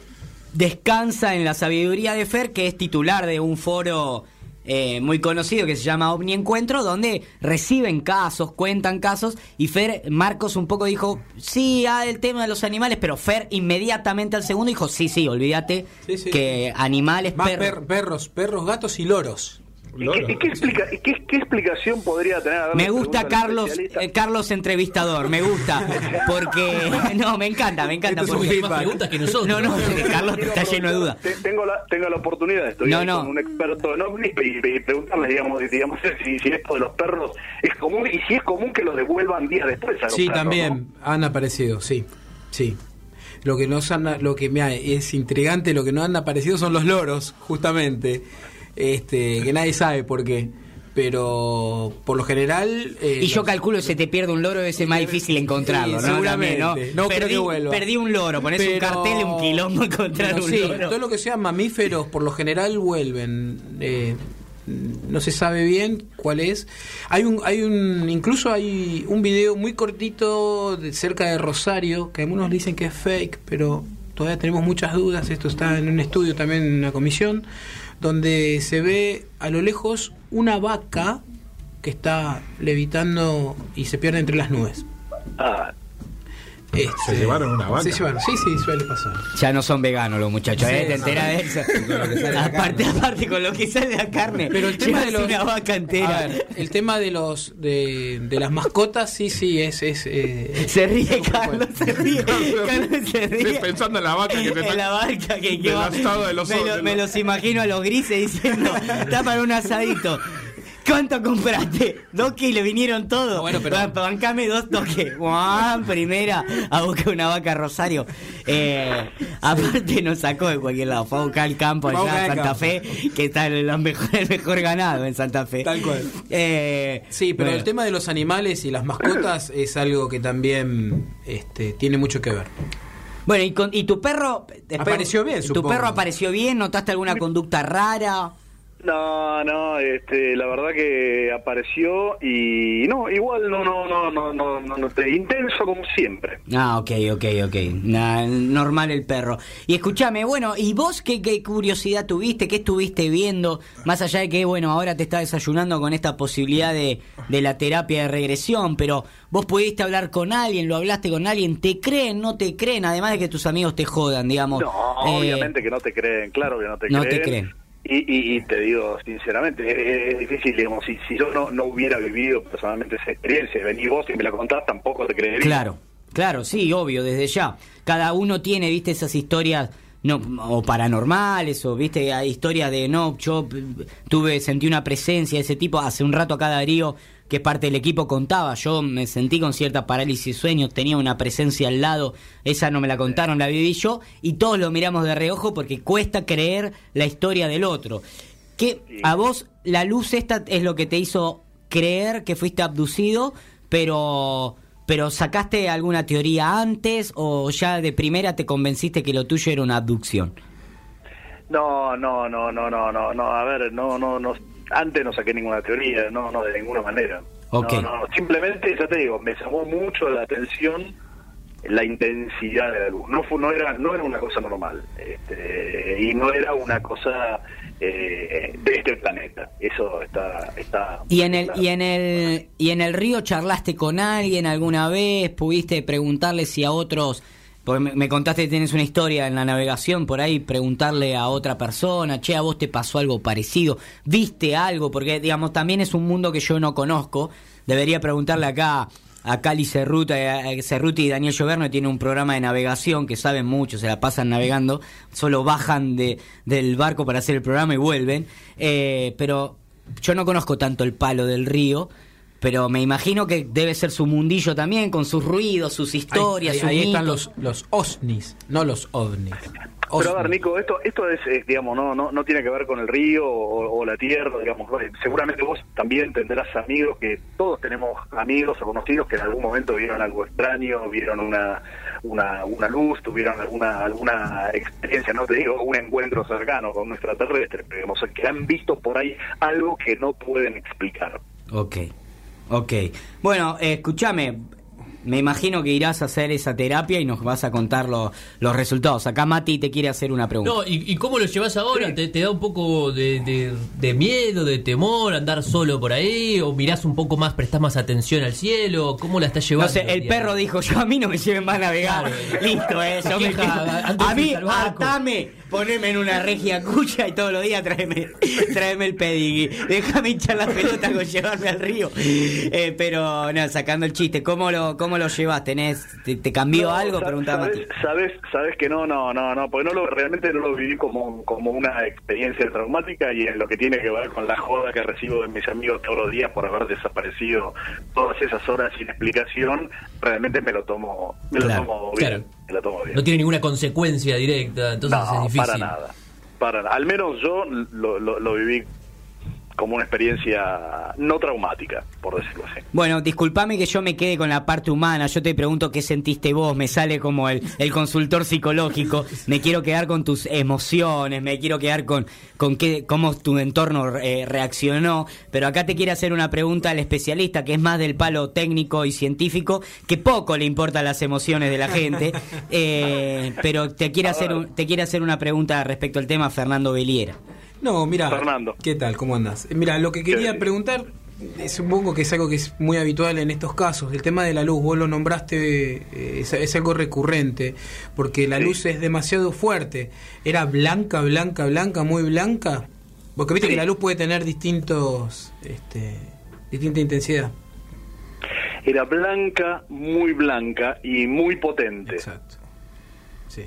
descansa en la sabiduría de Fer, que es titular de un foro eh, muy conocido que se llama OVNI Encuentro, donde reciben casos, cuentan casos, y Fer, Marcos un poco dijo, sí, ah, el tema de los animales, pero Fer inmediatamente al segundo dijo, sí, sí, olvídate Sí, sí. que animales, Más perros... per- perros, perros, gatos y loros. ¿Y qué, y qué explica, y qué, qué explicación podría tener? A ver, Me gusta Carlos, eh, Carlos entrevistador, me gusta, porque no, me encanta, me encanta. Porque- Hay más preguntas que nosotros. No, no, Carlos está lleno de dudas. Tengo la, tengo la oportunidad, estoy No, no. con un experto en ovnis y, y preguntarle, digamos, digamos si, si esto de los perros es común y si es común que los devuelvan días después a los Sí, perros, también han aparecido, sí, sí. Lo que nos han, lo que me es intrigante, lo que no han aparecido son los loros, justamente, este, que nadie sabe por qué, pero por lo general. eh, Y yo los- calculo que se te pierde un loro, debe ser más difícil encontrarlo, Sí, ¿no? seguramente. También, No creo perdí, que vuelva. perdí un loro, pones un cartel y un quilombo encontrar un sí, loro. todo lo que sea mamíferos por lo general vuelven. eh, no se sabe bien cuál es. Hay un, hay un, incluso hay un video muy cortito de cerca de Rosario que algunos dicen que es fake, pero todavía tenemos muchas dudas. Esto está en un estudio también en una comisión donde se ve a lo lejos una vaca que está levitando y se pierde entre las nubes. Ah, Este, ¿Se llevaron una vaca? Se llevaron, sí, sí, suele pasar. Ya no son veganos los muchachos, ¿eh? ¿Te enteras de eso? aparte, aparte, con lo que sale la carne. Pero el tema de los, una vaca entera. A ver, el tema de los de, de las mascotas, sí, sí, es es eh, Se ríe Carlos, se ríe. Carlos se ríe. Estoy pensando en la vaca que se En la vaca que, que va- de los me, ojos, lo- de me los- los imagino a los grises diciendo, está para un asadito. ¿Cuánto compraste? Dos kilos, vinieron todos. No, bueno, pero- Ba- Bancame dos toques. Juan, primera, a buscar una vaca Rosario. Eh, aparte nos sacó de cualquier lado. Fue a buscar el campo allá en Santa campo. Fe, que está el, mejor- el mejor ganado en Santa Fe. Tal cual. Eh, Sí, pero bueno. el tema de los animales y las mascotas es algo que también este, tiene mucho que ver. Bueno, y, con- y tu perro... después- Apareció bien, ¿Tu supongo. perro apareció bien? ¿Notaste alguna conducta rara? No, no, este, la verdad que apareció y no, igual no, no, no, no, no, no, no, te- intenso como siempre. Ah, ok, ok, ok. Na- normal el perro. Y escúchame, bueno, ¿y vos qué, qué curiosidad tuviste? ¿Qué estuviste viendo? Más allá de que, bueno, ahora te está desayunando con esta posibilidad de, de la terapia de regresión, pero vos pudiste hablar con alguien, lo hablaste con alguien, ¿te creen, no te creen? Además de que tus amigos te jodan, digamos. No, Eh, obviamente que no te creen, claro que no te no creen. te creen. Y, y, y te digo sinceramente, es, difícil, digamos, si, si yo no, no hubiera vivido personalmente esa experiencia, venís vos y me la contás, tampoco te creería. Claro, claro, sí, obvio, desde ya. Cada uno tiene, viste, esas historias no o paranormales o viste hay historias de no yo eh, tuve sentí una presencia de ese tipo hace un rato acá Darío que parte del equipo contaba. Yo me sentí con cierta parálisis sueño tenía una presencia al lado esa no me la contaron la viví yo y todos lo miramos de reojo porque cuesta creer la historia del otro. Que Sí. a vos la luz esta es lo que te hizo creer que fuiste abducido pero pero sacaste alguna teoría antes o ya de primera te convenciste que lo tuyo era una abducción No, no, no, no, no, no, no, a ver, no, no, no, antes no saqué ninguna teoría, no, no, de ninguna manera. Ok. No, no, simplemente, ya te digo, me llamó mucho la atención la intensidad de la luz. No fue, no era, no era una cosa normal, este, y no era una cosa eh, de este planeta. Eso está, está. y en el claro. y en el y en el río charlaste con alguien alguna vez pudiste preguntarle si a otros porque me, contaste que tienes una historia en la navegación por ahí preguntarle a otra persona che a vos te pasó algo parecido viste algo porque digamos también es un mundo que yo no conozco. Debería preguntarle acá a Cali Cerruti, a Cerruti y Daniel Lloverno que tiene un programa de navegación que saben mucho, se la pasan navegando, solo bajan de, del barco para hacer el programa y vuelven. Eh, pero yo no conozco tanto el palo del río, pero me imagino que debe ser su mundillo también, con sus ruidos, sus historias, ahí, sus ahí están los, los OSNIs, no los OVNIs. Pero a ver, OSNIs. Nico, esto, esto es, eh, digamos, no, no, no tiene que ver con el río o, o la tierra, digamos. bueno, Seguramente vos también tendrás amigos que todos tenemos amigos o conocidos que en algún momento vieron algo extraño, vieron una, una, una luz, tuvieron alguna, alguna experiencia, no te digo un encuentro cercano con un extraterrestre, pero digamos, que han visto por ahí algo que no pueden explicar. Ok, ok. Bueno, eh, escúchame, me imagino que irás a hacer esa terapia y nos vas a contar lo- los resultados. Acá Mati te quiere hacer una pregunta. No, ¿y, y cómo lo llevas ahora? ¿Te, te da un poco de, de- de miedo, de temor andar solo por ahí? ¿O mirás un poco más, prestás más atención al cielo? ¿Cómo la estás No llevando? sé, el digamos? perro dijo, yo a mí no me lleven más a navegar. Claro. Listo, eh, yo me A mí, atame, poneme en una regia cucha y todos los días tráeme, tráeme el pedigrí. Déjame hinchar la pelota con llevarme al río. Eh, pero, no, sacando el chiste, ¿cómo lo, cómo lo llevas? ¿Tenés, te, te cambió No, algo? Preguntaba sabes, sabes, sabes que no, no, no, no, porque no lo, realmente no lo viví como, como una experiencia traumática y en lo que tiene que ver con la joda que recibo de mis amigos todos los días por haber desaparecido todas esas horas sin explicación, realmente me lo tomo, me lo tomo bien, claro. Bien. No tiene ninguna consecuencia directa, entonces es No, difícil. para nada, para nada. Al menos yo lo, lo, lo viví como una experiencia no traumática, por decirlo así. Bueno, disculpame que yo me quede con la parte humana. Yo te pregunto qué sentiste vos. Me sale como el, el consultor psicológico. Me quiero quedar con tus emociones. Me quiero quedar con, con qué, cómo tu entorno eh, reaccionó. Pero acá te quiere hacer una pregunta al especialista, que es más del palo técnico y científico, que poco le importan las emociones de la gente. Eh, pero te quiere, hacer un- te quiere hacer una pregunta respecto al tema Fernando Beliera. No, mira. Fernando. ¿Qué tal? ¿Cómo andas? Eh, Mira, lo que quería preguntar, eh, supongo que es algo que es muy habitual en estos casos. El tema de la luz, vos lo nombraste, eh, es, es algo recurrente, porque la Sí. luz es demasiado fuerte. ¿Era blanca, blanca, blanca, muy blanca? Porque viste Sí. que la luz puede tener distintos, este, distinta intensidad. Era blanca, muy blanca y muy potente. Exacto. Sí.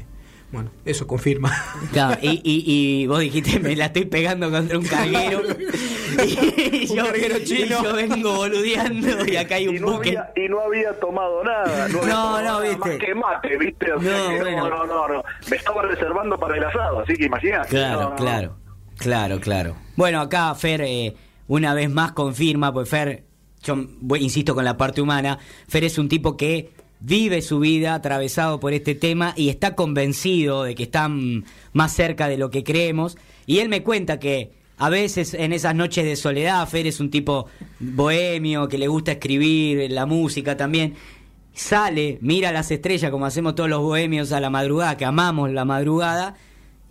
Bueno, eso confirma. Claro, y, y, y vos dijiste, me la estoy pegando contra un carguero. y, yo, carguero chino. y yo vengo boludeando y acá hay Y un no, buque. había, y no había tomado nada. No, había No, tomado no, nada viste. Más que mate, ¿viste? O sea No, bueno. no, no, no, Me estaba reservando para el asado, así que imagínate. Claro, No, no, claro, claro, claro. Bueno, acá Fer eh, una vez más confirma, pues Fer, yo voy- insisto con la parte humana, Fer es un tipo que vive su vida atravesado por este tema y está convencido de que están más cerca de lo que creemos. Y él me cuenta que a veces en esas noches de soledad, Fer es un tipo bohemio, que le gusta escribir, la música también. Sale, mira las estrellas como hacemos todos los bohemios a la madrugada, que amamos la madrugada,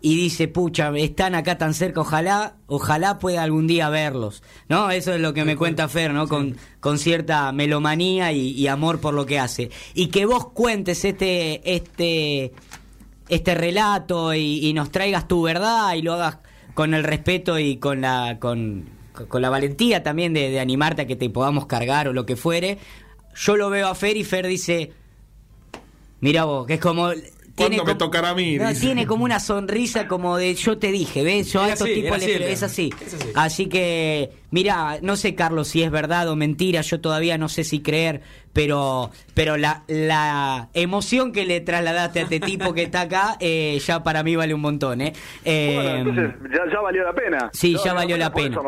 y dice, pucha, están acá tan cerca, ojalá, ojalá pueda algún día verlos, ¿no? Eso es lo que me cuenta Fer, ¿no? Con, con cierta melomanía y, y amor por lo que hace. Y que vos cuentes este, este, este relato y, y nos traigas tu verdad y lo hagas con el respeto y con la, con, con la valentía también de, de animarte a que te podamos cargar o lo que fuere. Yo lo veo a Fer y Fer dice, mira vos, que es como... ¿Cuándo me como- tocará a mí? No, tiene como una sonrisa como de yo te dije, ¿ves? Yo a estos así, tipos les así, es así. Es así. Así que, mira, no sé, Carlos, si es verdad o mentira, yo todavía no sé si creer, pero pero la, la emoción que le trasladaste a este tipo que está acá, eh, ya para mí vale un montón, ¿eh? Eh, Bueno, entonces ya, ya valió la pena. Sí, ya valió la pena.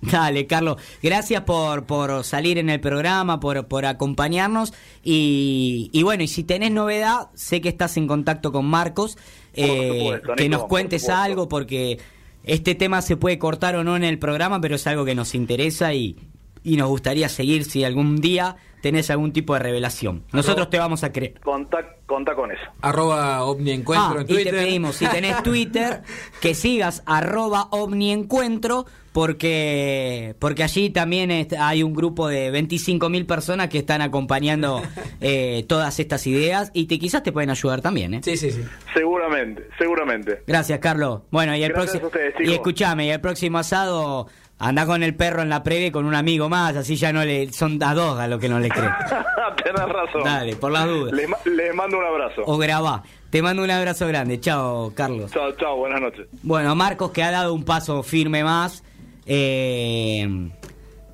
Dale, Carlos. Gracias por, por salir en el programa, por, por acompañarnos. Y, y bueno, y si tenés novedad, sé que estás en contacto con Marcos. eh, supuesto, que nos cuentes algo, porque este tema se puede cortar o no en el programa, pero es algo que nos interesa y, y nos gustaría seguir si algún día tenés algún tipo de revelación. Nosotros te vamos a creer. Contá, contá con eso. Arroba OmniEncuentro Ah, en y Twitter. te pedimos, si tenés Twitter, que sigas arroba omniencuentro, porque, porque allí también hay un grupo de 25.000 personas que están acompañando eh, todas estas ideas y te, quizás te pueden ayudar también. ¿eh? Sí, sí, sí. Seguramente, seguramente. Gracias, Carlos. Bueno, y el próximo. Y escúchame, y el próximo asado. Anda con el perro en la previa y con un amigo más, así ya no le. Son a dos a lo que no le creen. Tenés razón. Dale, por las dudas. Les, les mando un abrazo. O grabá. Te mando un abrazo grande. Chao, Carlos. Chao, chao, buenas noches. Bueno, Marcos que ha dado un paso firme más. Eh,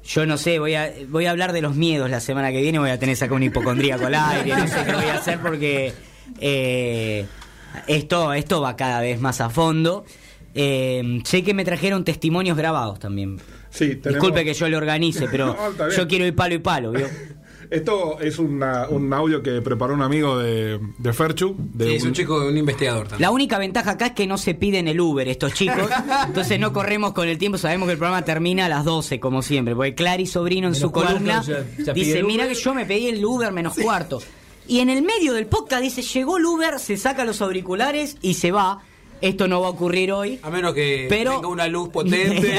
yo no sé, voy a, voy a hablar de los miedos la semana que viene. Voy a tener sacar un hipocondríaco al aire. No sé qué voy a hacer porque eh, esto, esto va cada vez más a fondo. Eh, sé que me trajeron testimonios grabados también. Sí, tenemos- Disculpe que yo lo organice, pero No, yo quiero ir palo y palo. ¿vio? Esto es una- un audio que preparó un amigo de, de Ferchu. De Sí, es un chico, un investigador también. La única ventaja acá es que no se piden el Uber estos chicos, entonces no corremos con el tiempo, sabemos que el programa termina a las 12 como siempre, porque Clary Sobrino en Menos su cuarto, columna ya- ya pide dice, mira Uber". que yo me pedí el Uber menos cuarto. Y en el medio del podcast dice, llegó el Uber, se saca los auriculares y se va. Esto no va a ocurrir hoy. A menos que Pero tenga una luz potente.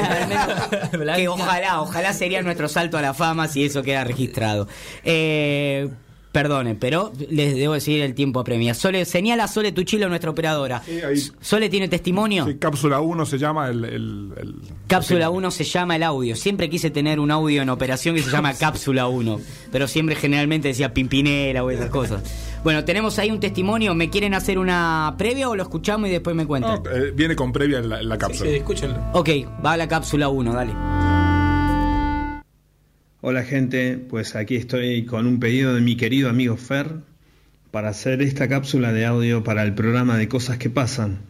que ojalá, ojalá sería nuestro salto a la fama si eso queda registrado. Eh, perdonen, pero les debo decir el tiempo apremia. Sole, señala Sole Tuchilo, nuestra operadora. Sí, ahí. Sole tiene testimonio. Sí, cápsula 1 se llama el. el- el- Cápsula 1 se llama el audio. Siempre quise tener un audio en operación que se llama Cápsula 1, pero siempre generalmente decía Pimpinela o esas cosas. Bueno, tenemos ahí un testimonio. ¿Me quieren hacer una previa o lo escuchamos y después me cuentan? No, eh, viene con previa en la, en la Sí, cápsula. sí, escúchenlo. Ok, va a la cápsula 1, dale. Hola gente, pues aquí estoy con un pedido de mi querido amigo Fer para hacer esta cápsula de audio para el programa de Cosas que Pasan.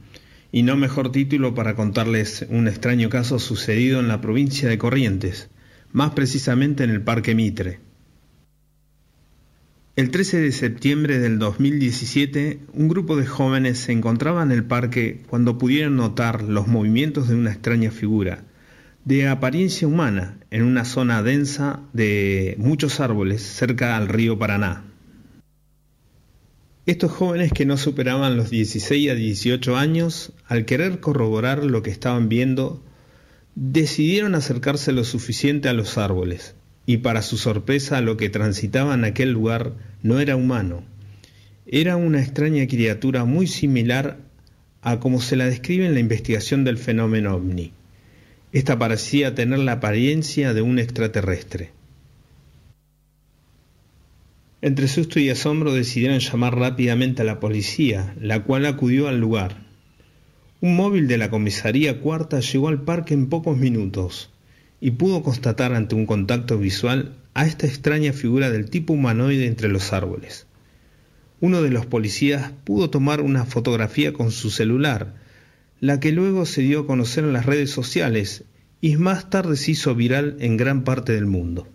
Y no mejor título para contarles un extraño caso sucedido en la provincia de Corrientes, más precisamente en el Parque Mitre. El 13 de septiembre del 2017, un grupo de jóvenes se encontraba en el parque cuando pudieron notar los movimientos de una extraña figura, de apariencia humana, en una zona densa de muchos árboles cerca al río Paraná. Estos jóvenes que no superaban los 16 a 18 años, al querer corroborar lo que estaban viendo, decidieron acercarse lo suficiente a los árboles, y para su sorpresa lo que transitaba en aquel lugar no era humano. Era una extraña criatura muy similar a como se la describe en la investigación del fenómeno ovni. Esta parecía tener la apariencia de un extraterrestre. Entre susto y asombro decidieron llamar rápidamente a la policía, la cual acudió al lugar. Un móvil de la comisaría cuarta llegó al parque en pocos minutos y pudo constatar ante un contacto visual a esta extraña figura del tipo humanoide entre los árboles. Uno de los policías pudo tomar una fotografía con su celular, la que luego se dio a conocer en las redes sociales y más tarde se hizo viral en gran parte del mundo.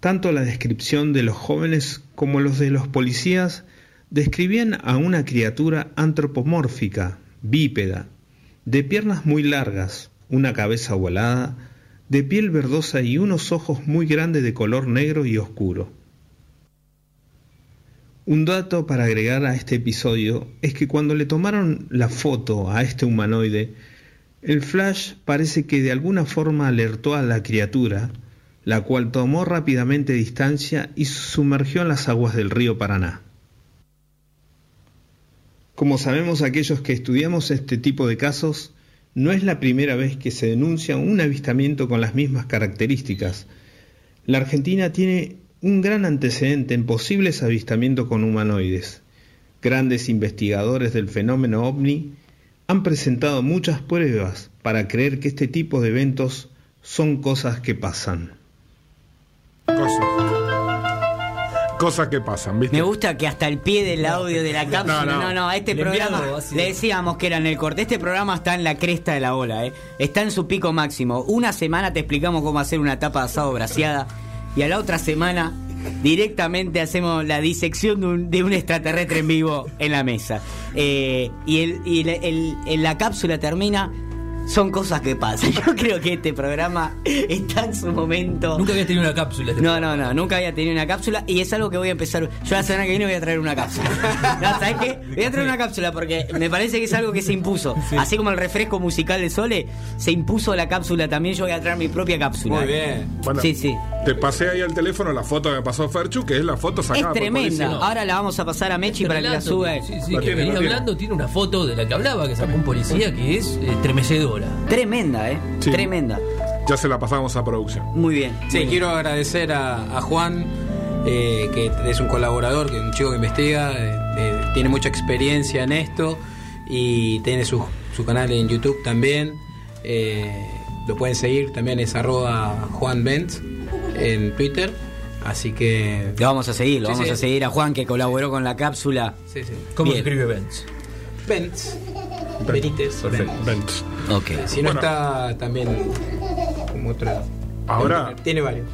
Tanto la descripción de los jóvenes como los de los policías describían a una criatura antropomórfica, bípeda, de piernas muy largas, una cabeza ovalada, de piel verdosa y unos ojos muy grandes de color negro y oscuro. Un dato para agregar a este episodio es que cuando le tomaron la foto a este humanoide, el flash parece que de alguna forma alertó a la criatura, la cual tomó rápidamente distancia y sumergió en las aguas del río Paraná. Como sabemos aquellos que estudiamos este tipo de casos, no es la primera vez que se denuncia un avistamiento con las mismas características. La Argentina tiene un gran antecedente en posibles avistamientos con humanoides. Grandes investigadores del fenómeno ovni han presentado muchas pruebas para creer que este tipo de eventos son cosas que pasan. Cosas. Cosas que pasan, ¿viste? Me gusta que hasta el pie del audio de la cápsula. No, no. no, a este Le programa enviamos, le decíamos que era en el corte. Este programa está en la cresta de la ola, ¿eh? Está en su pico máximo. Una semana te explicamos cómo hacer una tapa de asado braseada y a la otra semana directamente hacemos la disección de un, de un extraterrestre en vivo en la mesa. Eh, y el, el- la cápsula termina. Son cosas que pasan. Yo creo que este programa está en su momento. Nunca habías tenido una cápsula. este No, no, no, nunca había tenido una cápsula y es algo que voy a empezar. Yo la semana que viene voy a traer una cápsula. No, ¿Sabes qué? Voy a traer una cápsula porque me parece que es algo que se impuso. Así como el refresco musical de Sole, se impuso la cápsula también. Yo voy a traer mi propia cápsula. Muy bien. Bueno, Sí, sí. Te pasé ahí al teléfono la foto que me pasó Ferchu, que es la foto sacada Es por tremenda. policía. Ahora la vamos a pasar a Mechi para que la suba. Sí, sí, La que tiene, venís hablando, tiene una foto de la que hablaba, que sacó un policía que es eh, Tremenda, ¿eh? Sí. Tremenda. Ya se la pasamos a producción. Muy bien. Sí, muy bien. quiero agradecer a, a Juan, eh, que es un colaborador, que es un chico que investiga, eh, eh, tiene mucha experiencia en esto y tiene su, su canal en YouTube también. eh, lo pueden seguir, también es arroba Juan Benz en Twitter. Así que... Lo vamos a seguir, lo Sí, vamos sí. a seguir a Juan que colaboró con la cápsula. Sí, sí. ¿Cómo Bien. se escribe Benz? Benz. Benítez. Ven. Ok. Si no Bueno. está también como otra... Ahora- Tiene varios.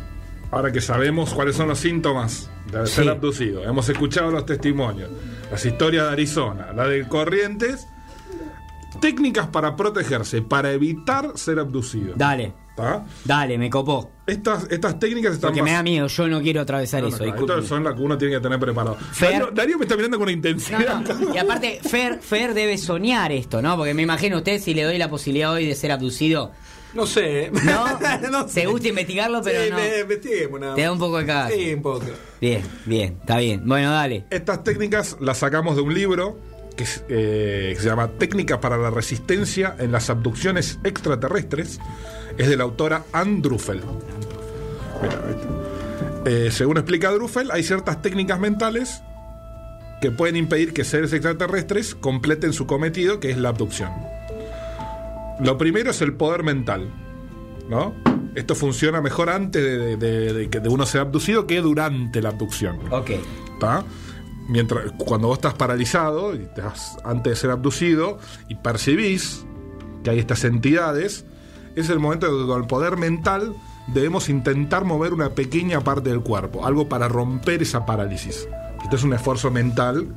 Ahora que sabemos cuáles son los síntomas de ser Sí. abducido, hemos escuchado los testimonios, las historias de Arizona, la de Corrientes, técnicas para protegerse, para evitar ser abducido. Dale, ¿Tá? dale, me copó. Estas, estas técnicas están Porque me da miedo, yo no quiero atravesar No, no, eso. estas son las que uno tiene que tener preparado. Fer- Darío, Darío me está mirando con No, intensidad. no. Y aparte, Fer, Fer debe soñar esto, ¿no? Porque me imagino usted si le doy la posibilidad hoy de ser abducido. No sé. ¿No? No sé. Te gusta investigarlo, pero Sí, no. me- investiguemos nada Te da un poco de cagazo. Sí, un poco. Bien, bien, está bien. Bueno, dale. Estas técnicas las sacamos de un libro que, es, eh, que se llama Técnicas para la resistencia en las abducciones extraterrestres. Es de la autora Ann Druffel. Eh, según explica Druffel, hay ciertas técnicas mentales que pueden impedir que seres extraterrestres completen su cometido, que es la abducción. Lo primero es el poder mental, ¿no? Esto funciona mejor antes de, de- de que uno sea abducido que durante la abducción. Ok. Mientras, cuando vos estás paralizado, y estás antes de ser abducido, y percibís que hay estas entidades, es el momento de que con el poder mental debemos intentar mover una pequeña parte del cuerpo, algo para romper esa parálisis. Esto es un esfuerzo mental,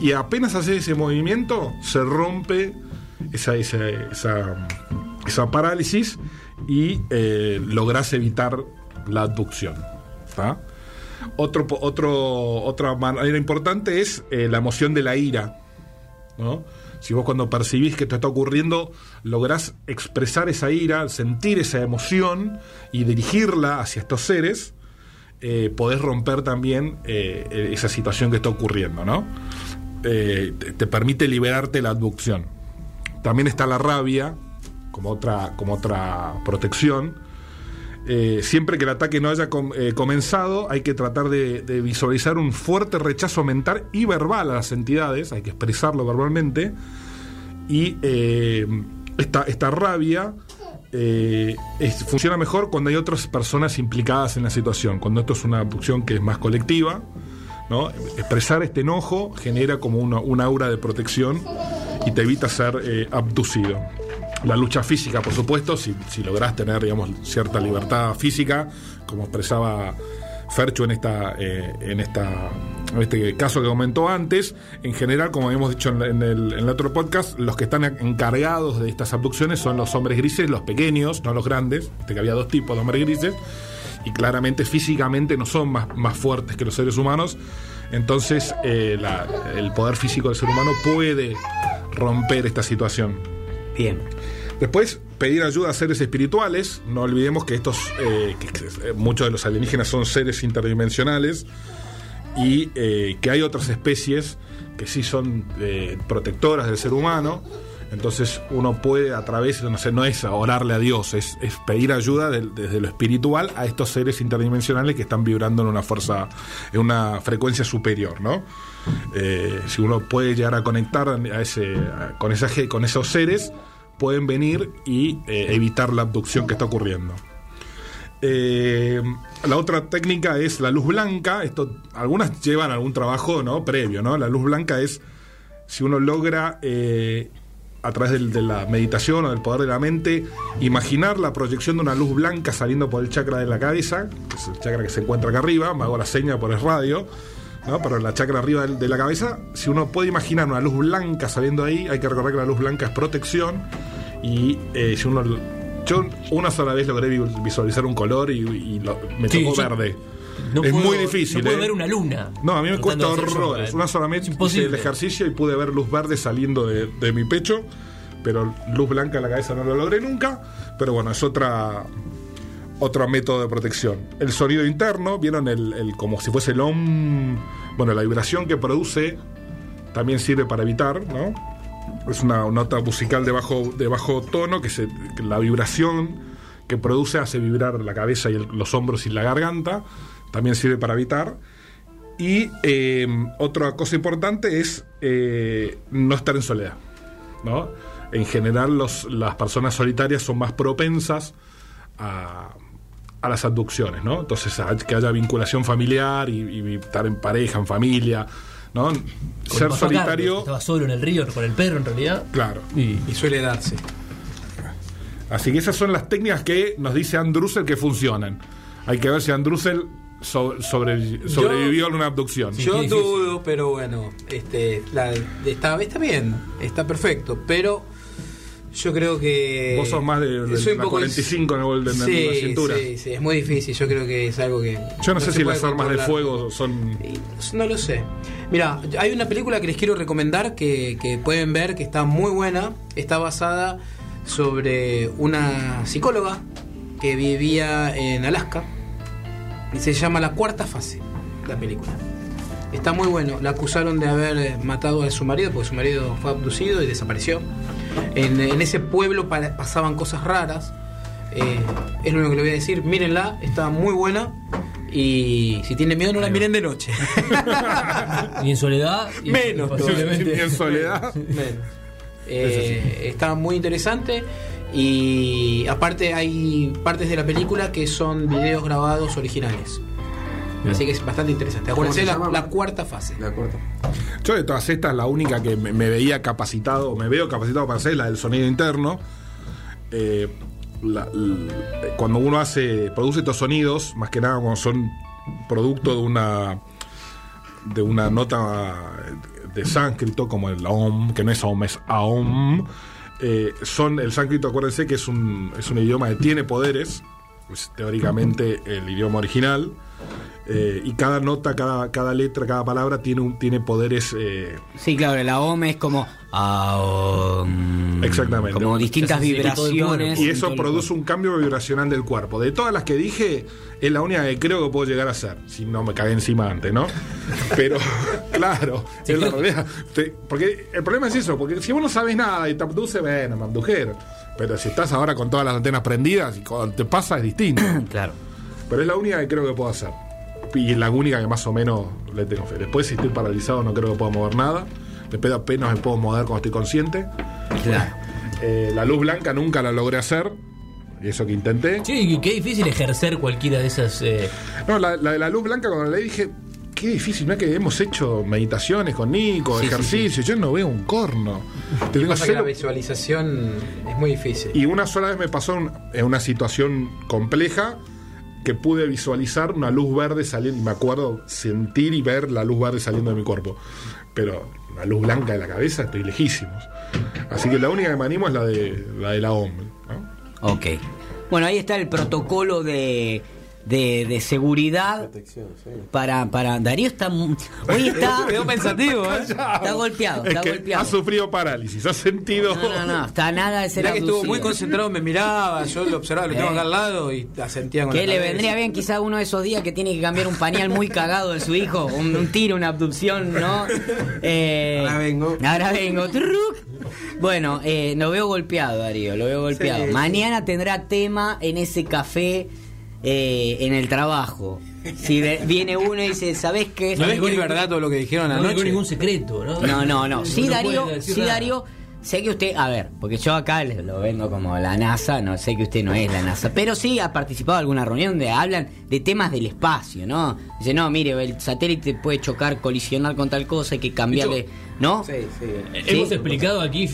y apenas haces ese movimiento, se rompe esa, esa, esa, parálisis y eh, lográs evitar la abducción. Otro, otro, otra manera importante es eh, la emoción de la ira. ¿no? Si vos cuando percibís que te está ocurriendo, lográs expresar esa ira, sentir esa emoción y dirigirla hacia estos seres, eh, podés romper también eh, esa situación que está ocurriendo, ¿no? Eh, te, te permite liberarte la abducción. También está la rabia, como otra, como otra protección. Eh, siempre que el ataque no haya eh, comenzado, hay que tratar de, visualizar un fuerte rechazo mental y verbal a las entidades, hay que expresarlo verbalmente. Y eh, esta, esta rabia funciona mejor cuando hay otras personas implicadas en la situación, cuando esto es una abducción que es más colectiva. ¿no? Expresar este enojo genera como una, un aura de protección y te evita ser abducido. La lucha física, por supuesto, si, si lográs tener digamos, cierta libertad física, como expresaba Fercho en, esta, eh, en, este caso que comentó antes, en general, como habíamos dicho en, el, otro podcast, los que están encargados de estas abducciones son los hombres grises, los pequeños, no los grandes, de que había dos tipos de hombres grises, y claramente físicamente no son más, más fuertes que los seres humanos. Entonces, eh, el poder físico del ser humano puede romper esta situación. Bien. Después, pedir ayuda a seres espirituales. No olvidemos que estos, eh, eh, muchos de los alienígenas son seres interdimensionales y eh, que hay otras especies que sí son eh, protectoras del ser humano. Entonces uno puede a través, no sé, no es orarle a Dios, es, pedir ayuda desde lo espiritual a estos seres interdimensionales que están vibrando en una fuerza, en una frecuencia superior, ¿no? Si uno puede llegar a conectar con esos seres, pueden venir y eh, evitar la abducción que está ocurriendo. Eh, la otra técnica es la luz blanca. Esto, algunas llevan algún trabajo ¿no? previo. ¿no? La luz blanca es si uno logra, eh, a través del- de la meditación o del poder de la mente, imaginar la proyección de una luz blanca saliendo por el chakra de la cabeza, que es el chakra que se encuentra acá arriba, me hago la seña por el radio. ¿No? Pero la chakra arriba de la cabeza, si uno puede imaginar una luz blanca saliendo ahí, hay que recordar que la luz blanca es protección. Y eh, si uno. Yo una sola vez logré vi- visualizar un color y, y lo- me Sí, tocó verde. No es puedo- muy difícil. No puedo ¿eh? ver una luna. No, a mí me cuesta horrores. Una sola vez hice el ejercicio y pude ver luz verde saliendo de, de mi pecho, pero luz blanca en la cabeza no lo logré nunca. Pero bueno, es otra otro método de protección. El sonido interno, vieron el, como si fuese el om, bueno, la vibración que produce también sirve para evitar, ¿no? Es una nota musical de bajo, de bajo tono que, se, que la vibración que produce hace vibrar la cabeza y el- los hombros y la garganta. También sirve para evitar. Y eh, otra cosa importante es eh, no estar en soledad. ¿no? En general, los- las personas solitarias son más propensas a, a las abducciones. ¿no? Entonces, que haya vinculación familiar y, y estar en pareja, en familia. ¿no? Ser solitario. Estaba solo en el río con el perro, en realidad. Claro. Y Y suele darse. Así que esas son las técnicas que nos dice Andrusel que funcionan. Hay que ver si Andrusel so- sobre- sobrevivió a una abducción. Sí, Yo difícil. dudo, pero bueno, este, la, está, está bien, está perfecto, pero yo creo que... Vos sos más de, de soy la poco 45 en, el, en sí, la cintura. Sí, sí, es muy difícil, yo creo que es algo que... Yo no, sé se si las armas de fuego son. No lo sé. Mira, hay una película que les quiero recomendar que, que pueden ver que está muy buena. Está basada sobre una psicóloga que vivía en Alaska. Y se llama La Cuarta Fase, la película. Está muy bueno. La acusaron de haber eh, matado a su marido porque su marido fue abducido y desapareció. En, en ese pueblo pa- pasaban cosas raras. Eh, es lo único que le voy a decir. Mírenla, está muy buena. Y si tienen miedo, no la miren de noche. y en soledad. y- Menos, y posiblemente- Y en soledad. Bueno, eh, está muy interesante y aparte hay partes de la película que son videos grabados originales. Así que es bastante interesante. ¿Cómo Acuérdense se la, la cuarta fase. De acuerdo. Yo de todas estas, la única que me, me veía capacitado, me veo capacitado para hacer es la del sonido interno. Eh, la- cuando uno hace, produce estos sonidos, más que nada cuando son producto de una de una nota de sánscrito como el OM, que no es OM, es AOM. eh, son el sánscrito, acuérdense que es un, es un idioma que tiene poderes, es teóricamente el idioma original. Eh, y cada nota, cada, cada letra, cada palabra tiene, un, tiene poderes. eh, Sí, claro, la OM es como. aom, Exactamente. Como distintas vibraciones. y eso produce un cambio vibracional del cuerpo. De todas las que dije, es la única que creo que puedo llegar a hacer. Si no me cagué encima antes, ¿no? Pero, claro, es la realidad. Te- porque el problema es eso, porque si vos no sabes nada y te abduce, bueno, me abdujeron. Pero si estás ahora con todas las antenas prendidas y cuando te pasa es distinto. Claro. Pero es la única que creo que puedo hacer. Y es la única que más o menos le tengo fe. Después, si estoy paralizado, no creo que pueda mover nada. Después apenas me puedo mover cuando estoy consciente. Claro. Eh, la luz blanca nunca la logré hacer. Y eso que intenté. Sí, qué difícil ejercer cualquiera de esas. eh, No, la, la de la luz blanca, cuando la dije, qué difícil. No es que hemos hecho meditaciones con Nico, Sí, sí, ejercicios. Yo no veo un corno. Te digo, Pasa que la cero- visualización es muy difícil. Y una sola vez me pasó un- en una situación compleja que pude visualizar una luz verde saliendo, y me acuerdo sentir y ver la luz verde saliendo de mi cuerpo. Pero la luz blanca de la cabeza estoy lejísimos. Así que la única que me animo es la de la, de la OM. ¿no? Ok. Bueno, ahí está el protocolo de, de, de seguridad para, para. Darío está. Hoy está. Quedó pensativo, ¿eh? Está golpeado, Es está que golpeado. ha sufrido parálisis, ha sentido. No, no, no, está nada de ser que estuvo muy concentrado, me miraba, yo lo observaba, lo tengo acá al lado y asentía con Que le cabeza. vendría bien quizá uno de esos días que tiene que cambiar un pañal muy cagado de su hijo, un, un tiro, una abducción, ¿no? Eh, Ahora vengo. Ahora vengo. Truc. Bueno, eh, lo veo golpeado, Darío, lo veo golpeado. Sí, Mañana tendrá tema en ese café eh, en el trabajo. Si viene uno y dice, ¿sabes qué? ¿No es es verdad todo lo que dijeron no digo anoche? ningún secreto, ¿no? No, no, no. Sí, Uno Darío, sí, nada. Darío. Sé que usted, a ver, porque yo acá lo vendo como la NASA, no sé que usted no es la NASA, pero sí ha participado en alguna reunión donde hablan de temas del espacio, ¿no? Dice, no, mire, el satélite puede chocar, colisionar con tal cosa, hay que cambiarle, ¿no? Sí, sí. Hemos Sí. explicado aquí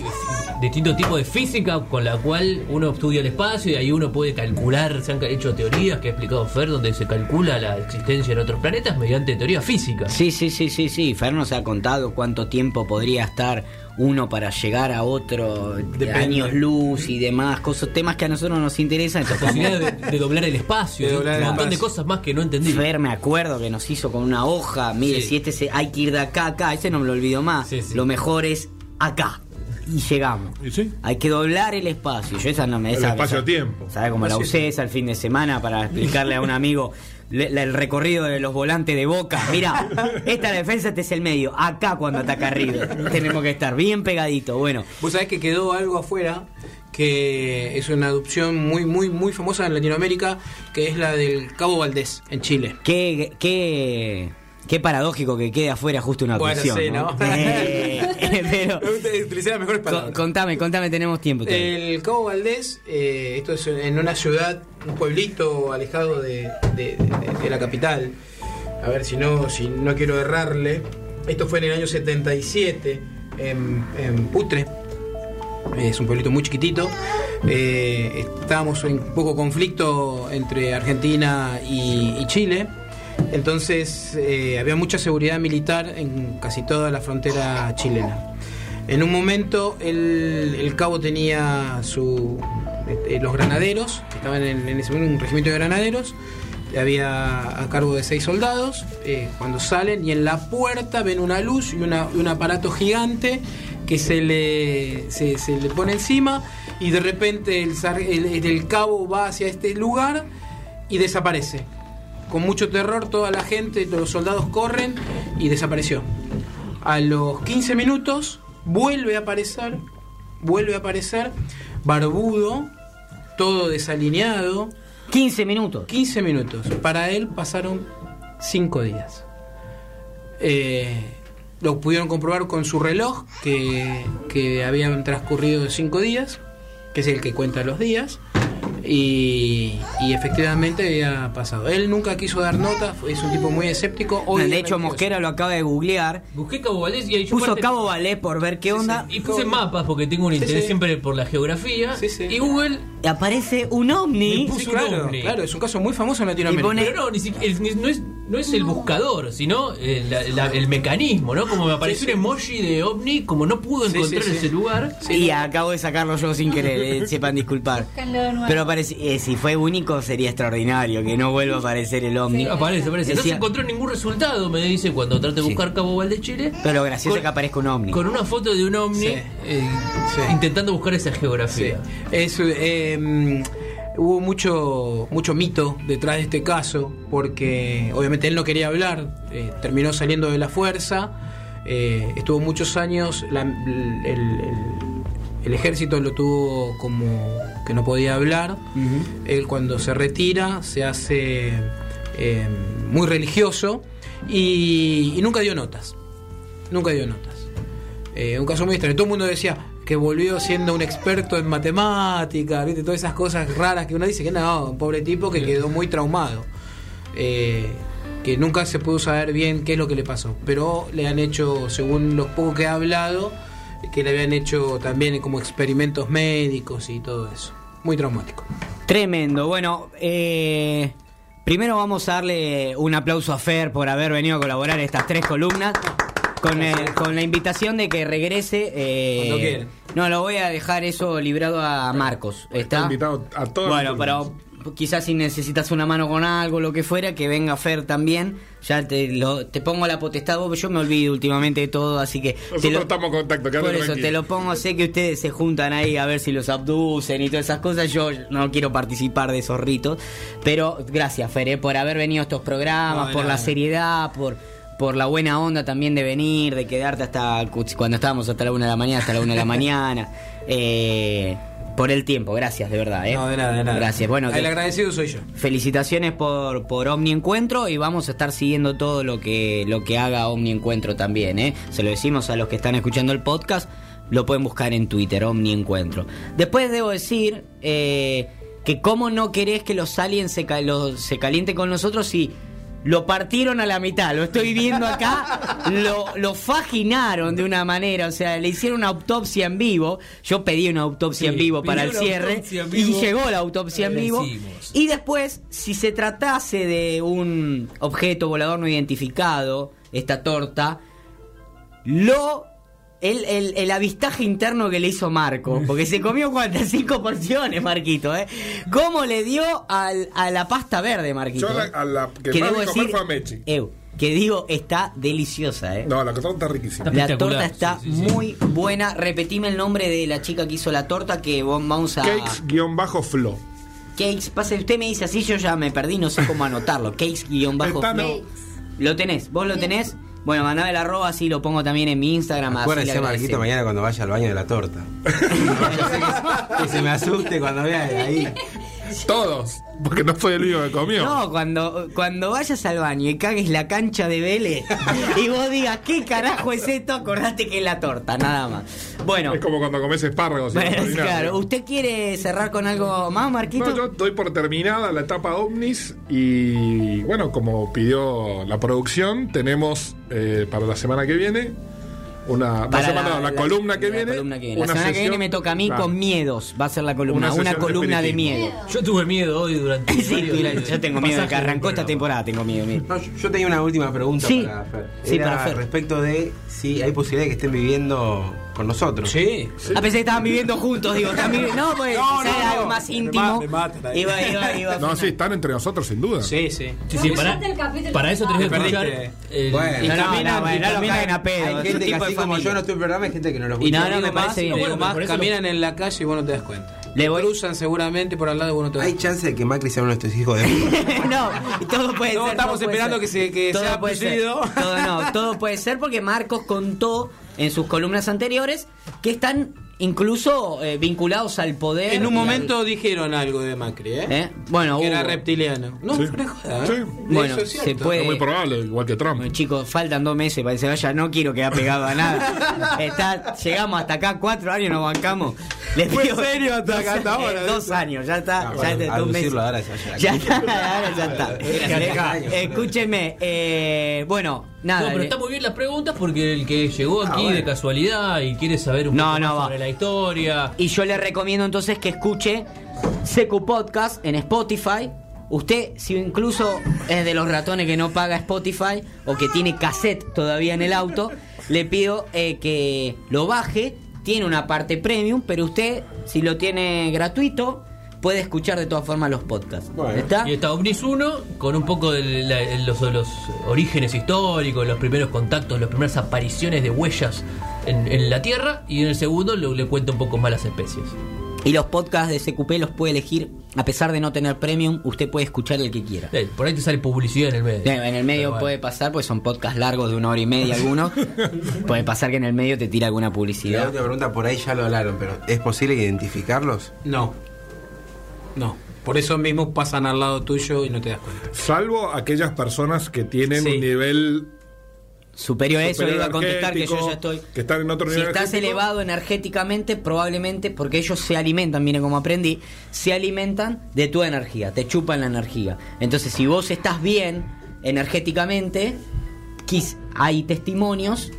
distintos tipos de física con la cual uno estudia el espacio y ahí uno puede calcular, se han hecho teorías que ha explicado Fer, donde se calcula la existencia en otros planetas mediante teorías físicas. Sí, sí, sí, sí, sí. Fer nos ha contado cuánto tiempo podría estar uno para llegar a otro de Depende. años luz y demás, cosas, temas que a nosotros nos interesan. La posibilidad de, de doblar el espacio, De doblar el un montón de cosas más que no entendí. Fer, me acuerdo que nos hizo con una hoja. Mire, Sí. si este se, hay que ir de acá a acá, ese no me lo olvido más. Sí, sí. Lo mejor es acá. Y llegamos. ¿Y sí? Hay que doblar el espacio. Yo esa no me El esa- espacio-tiempo. ¿Sabe cómo la usé esa el fin de semana para explicarle a un amigo le- la- el recorrido de los volantes de boca? Mira, esta es la defensa, este es el medio. Acá cuando ataca River. Tenemos que estar bien pegadito. Bueno, Vos sabés que quedó algo afuera que es una adopción muy, muy, muy famosa en Latinoamérica, que es la del Cabo Valdés, en Chile. qué, qué, qué paradójico que quede afuera justo una Bueno, sí, ¿no? ¿no? Eh, pero, las mejores palabras. contame, contame, tenemos tiempo. todavía. El Cabo Valdés, eh, esto es en una ciudad, un pueblito alejado de, de- de- de la capital. A ver si no, si no quiero errarle. Esto fue en el año 77 en, en Putre. Es un pueblito muy chiquitito. Eh, estábamos en poco conflicto entre Argentina y, y Chile. Entonces eh, había mucha seguridad militar en casi toda la frontera chilena. En un momento el, cabo tenía su, este, los granaderos, estaban en, ese un regimiento de granaderos, había a cargo de seis soldados, eh, cuando salen y en la puerta ven una luz y, un aparato gigante que se le, se, le pone encima y de repente el- el cabo va hacia este lugar y desaparece. Con mucho terror toda la gente, todos los soldados corren y desapareció. A los 15 minutos vuelve a aparecer, vuelve a aparecer, barbudo, todo desalineado. 15 minutos. 15 minutos. Para él pasaron 5 días. Eh, lo pudieron comprobar con su reloj, que, que habían transcurrido 5 días, que es el que cuenta los días. Y, y efectivamente había pasado. Él nunca quiso dar nota, es un tipo muy escéptico. Hoy de hecho. Mosquera lo acaba de googlear. Busqué Cabo Valdés y ahí yo Puso parte- Cabo Valé por ver qué onda. Y puse mapas porque tengo un Sí, interés sí. siempre por la geografía. Sí, sí. Y Google Aparece un ovni. Me puso- Sí, un claro, ovni. claro, es un caso muy famoso en Latinoamérica. Y pone- Pero no, ni siquiera, no es no es el buscador, sino el, la- la- el mecanismo, ¿no? Como me apareció un emoji de ovni, como no pudo Sí, encontrar sí, sí. ese lugar. y acabo de sacarlo yo sin querer, eh, sepan disculpar. Búscanlo de nuevo. Pero parece, eh, si fue único sería extraordinario que no vuelva a aparecer el ovni. Aparece, aparece. No se Decía- encontró ningún resultado, me dice, cuando trate de Sí. buscar Cabo Val de Chile. Pero lo gracioso Con- es que aparezca un ovni. Con una foto de un ovni Sí. eh, Sí. intentando buscar esa Sí. geografía. Es, eh, hubo mucho, mucho mito detrás de este caso, porque obviamente él no quería hablar, eh, terminó saliendo de la fuerza, eh, estuvo muchos años, la- el, el- el ejército lo tuvo como que no podía hablar, él cuando se retira se hace eh, muy religioso y, y nunca dio notas, nunca dio notas. Un caso muy extraño. Todo el mundo decía que volvió siendo un experto en matemáticas, ¿viste? Todas esas cosas raras que uno dice que no, un pobre tipo que quedó muy traumado. Eh, que nunca se pudo saber bien qué es lo que le pasó. Pero le han hecho, según lo poco que ha hablado, que le habían hecho también como experimentos médicos y todo eso. Muy traumático. Tremendo. Bueno, eh, primero vamos a darle un aplauso a Fer por haber venido a colaborar en estas tres columnas. Con, el- con la invitación de que regrese. eh, no, lo voy a dejar eso librado a Marcos. Está ¿Está? invitado a todas Bueno, pero quizás si necesitas una mano con algo, lo que fuera, que venga Fer también. Ya te, lo, te pongo la potestad, vos, yo me olvido últimamente de todo, así que... te Nosotros lo- estamos en contacto, Por eso tranquilo. te lo pongo, sé que ustedes se juntan ahí a ver si los abducen y todas esas cosas. Yo no quiero participar de esos ritos. Pero gracias, Fer, eh, por haber venido a estos programas, No, por la seriedad, por, por la buena onda también de venir, de quedarte hasta cuando estábamos hasta la una de la mañana, hasta la una de la mañana. Eh, por el tiempo, gracias, de verdad. ¿eh? No, de nada, de nada. Gracias. Bueno, El agradecido soy yo. felicitaciones por, por Omni Encuentro y vamos a estar siguiendo todo lo que, lo que haga Omni Encuentro también. ¿eh? Se lo decimos a los que están escuchando el podcast, lo pueden buscar en Twitter, Omni Encuentro. Después debo decir eh, que cómo no querés que los aliens se, ca- lo- se calienten con nosotros si lo partieron a la mitad, lo estoy viendo acá, lo, lo faginaron de una manera, o sea, le hicieron una autopsia en vivo, yo pedí una autopsia Sí, en vivo para el cierre y llegó la autopsia en vivo. y después, si se tratase de un objeto volador no identificado, esta torta, lo. El, el- el avistaje interno que le hizo Marco, porque se comió cuántas cinco porciones, Marquito, ¿eh? ¿Cómo le dio al- a la pasta verde, Marquito? Yo a la, a la que, más debo fue a Mechi. Que digo, está deliciosa, ¿eh? No, la torta está riquísima. La torta está sí, sí, sí. muy buena. Repetime el nombre de la chica que hizo la torta que vamos a. Cakes-flo. Cakes, pase, usted me dice así, yo ya me perdí, no sé cómo anotarlo. Cakes guion bajo Está, flow. no. Lo tenés, vos lo tenés. Bueno, mandame el arroba, así lo pongo también en mi Instagram. Acuérdese, Marquito, mañana cuando vaya al baño de la torta. que se me asuste cuando vea ahí. Todos. Porque no fue el único que comió. No, cuando, cuando vayas al baño y cagues la cancha de Vélez y vos digas, ¿qué carajo es esto? Acordate que es la torta, nada más. Bueno, Es como cuando comes espárragos. bueno, claro. ¿Usted quiere cerrar con algo más, Marquito? No, yo doy por terminada la etapa OVNIS y bueno, como pidió la producción, tenemos eh, para la semana que viene una Para la, semana, la columna que la viene. columna que viene. La una semana que viene me toca a mí Claro. con miedos. Va a ser la columna. Una Una, sesión de columna de miedo. Yo tuve miedo hoy durante. Sí, yo tengo miedo de que arrancó esta temporada. Tengo miedo. miedo. No, yo, yo tenía una última pregunta Sí. para Fer. Sí, Era para Fer. Respecto de si hay posibilidad de que estén viviendo con nosotros. Sí. A pesar que estaban viviendo juntos, digo, viviendo. No, pues No, no, era no. algo más Me íntimo. me matan ahí. Iba, iba, iba. No, sí, están entre nosotros sin duda. Sí, sí. Sí, sí, para, para eso tenés que escuchar. Bueno. Y no, no, caminan- no, bueno, y caminan- a pedo. Hay gente que así de como yo no estoy en el programa, hay gente que no lo Y escucha. no, no, Digo me parece bien. más, caminan en la calle y vos no te das cuenta. Le cruzan seguramente por al lado y vos no te das Hay chance de que Macri sea uno de estos hijos de puta. no, y todo puede No, ser. estamos todo esperando ser. que se- que Todo sea puede ser. Todo no, todo puede ser porque Marcos contó en sus columnas anteriores que están incluso eh, vinculados al poder. En un al- momento dijeron algo de Macri, ¿eh? ¿Eh? Bueno, Que era reptiliano. No, Sí. no joda, ¿eh? Sí. Bueno, Eso es se puede- Es muy probable, igual que Trump. Bueno, chicos, faltan dos meses para que se vaya. No quiero quedar pegado a nada. Está, llegamos hasta acá, cuatro años nos bancamos. Les digo, serio hasta acá, hasta ahora, Dos años, ya está. Ah, ya bueno, está, dos meses. aducirlo ahora Ya está, ahora ya está. Gracias. Eh, Escúcheme, eh, bueno, nada. No, pero está muy bien las preguntas porque el que llegó aquí bueno. de casualidad y quiere saber un No, poco no, más va. sobre la historia. Y yo le recomiendo entonces que escuche Secu Podcast en Spotify usted, si incluso es de los ratones que no paga Spotify o que tiene cassette todavía en el auto, le pido eh, que lo baje. Tiene una parte premium, pero usted, si lo tiene gratuito, puede escuchar de todas formas los podcasts. Bueno. ¿Está? Y está OVNIS 1 con un poco de la- los, los orígenes históricos, los primeros contactos, las primeras apariciones de huellas en, en la Tierra. Y en el segundo lo- le cuenta un poco más las especies. Y los podcasts de CQP los puede elegir, a pesar de no tener premium, usted puede escuchar el que quiera. Eh, Por ahí te sale publicidad en el medio. Eh, En el medio Pero bueno. puede pasar, pues son podcasts largos de una hora y media algunos. puede pasar que en el medio te tira alguna Y la publicidad. última pregunta, por ahí ya lo hablaron, pero ¿es posible identificarlos? No. No. Por eso mismo pasan al lado tuyo y no te das cuenta. Salvo aquellas personas que tienen Sí. un nivel Superior a eso, iba a contestar que yo ya estoy. que están en otro Si nivel estás energético. elevado energéticamente, probablemente, porque ellos se alimentan, miren como aprendí, se alimentan de tu energía, te chupan la energía. Entonces, si vos estás bien energéticamente, quis- hay testimonios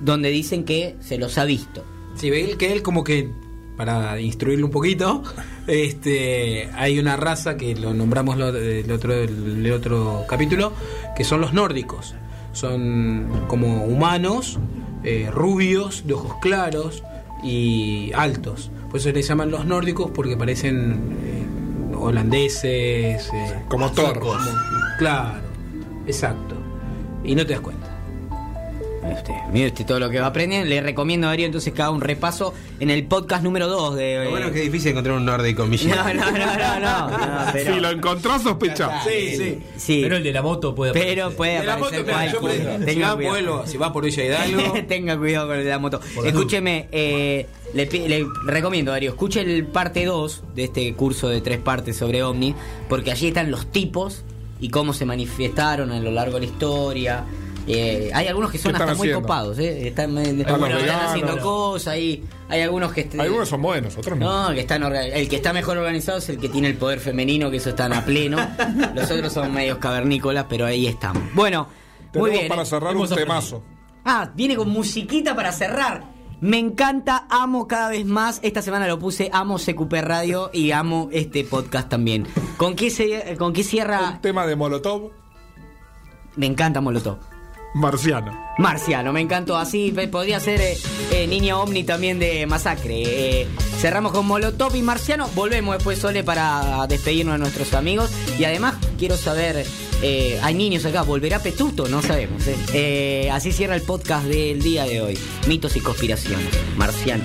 donde dicen que se los ha visto. Sí, ve que él como que, para instruirlo un poquito, este hay una raza que lo nombramos lo- el otro, el otro capítulo, que son los nórdicos. Son como humanos, eh, rubios, de ojos claros y altos. Por eso les llaman los nórdicos porque parecen eh, holandeses. eh, Como Thor. como- claro, exacto. Y no te das cuenta. Mire usted, mire usted todo lo que va aprendiendo. Le recomiendo a Darío entonces que haga un repaso en el podcast número 2 de... Lo bueno es que es difícil encontrar un nórdico en Villa. No, no, no, no, no, no, pero, Si lo encontrás, sospecha. Sí, sí. sí, Pero el de la moto puede pero aparecer. puede De la aparecer moto, yo cualquiera. ejemplo, si Tenga va. Pueblo, si va por Villa Hidalgo, Tenga cuidado con el de la moto. Escúcheme, eh, le, le recomiendo, Darío, escuche el parte 2 de este curso de tres partes sobre OVNI, porque allí están los tipos y cómo se manifestaron a lo largo de la historia. Eh, hay algunos que son ¿Qué están hasta muy copados, ¿eh? Están, los están haciendo cosas, hay, hay algunos que... est- Algunos son buenos, otros no. no, que están el que está mejor organizado es el que tiene el poder femenino, que eso están a pleno. Los otros son medios cavernícolas, pero ahí estamos. Bueno, muy Tenemos bien. para ¿eh? cerrar un temazo. Ah, viene con musiquita para cerrar. Me encanta, amo cada vez más. Esta semana lo puse, amo CQP Radio y amo este podcast también. ¿Con qué, se, con qué cierra? Un tema de Molotov, Me encanta Molotov. Marciano. Marciano, me encantó. Así podría ser eh, eh, Niña Omni también de Masacre. Eh, cerramos con Molotov y Marciano. Volvemos después, Sole, para despedirnos de nuestros amigos. Y además, quiero saber. hay niños acá, ¿volverá Petuto? No sabemos. así cierra el podcast del día de hoy: Mitos y conspiraciones. Marciano.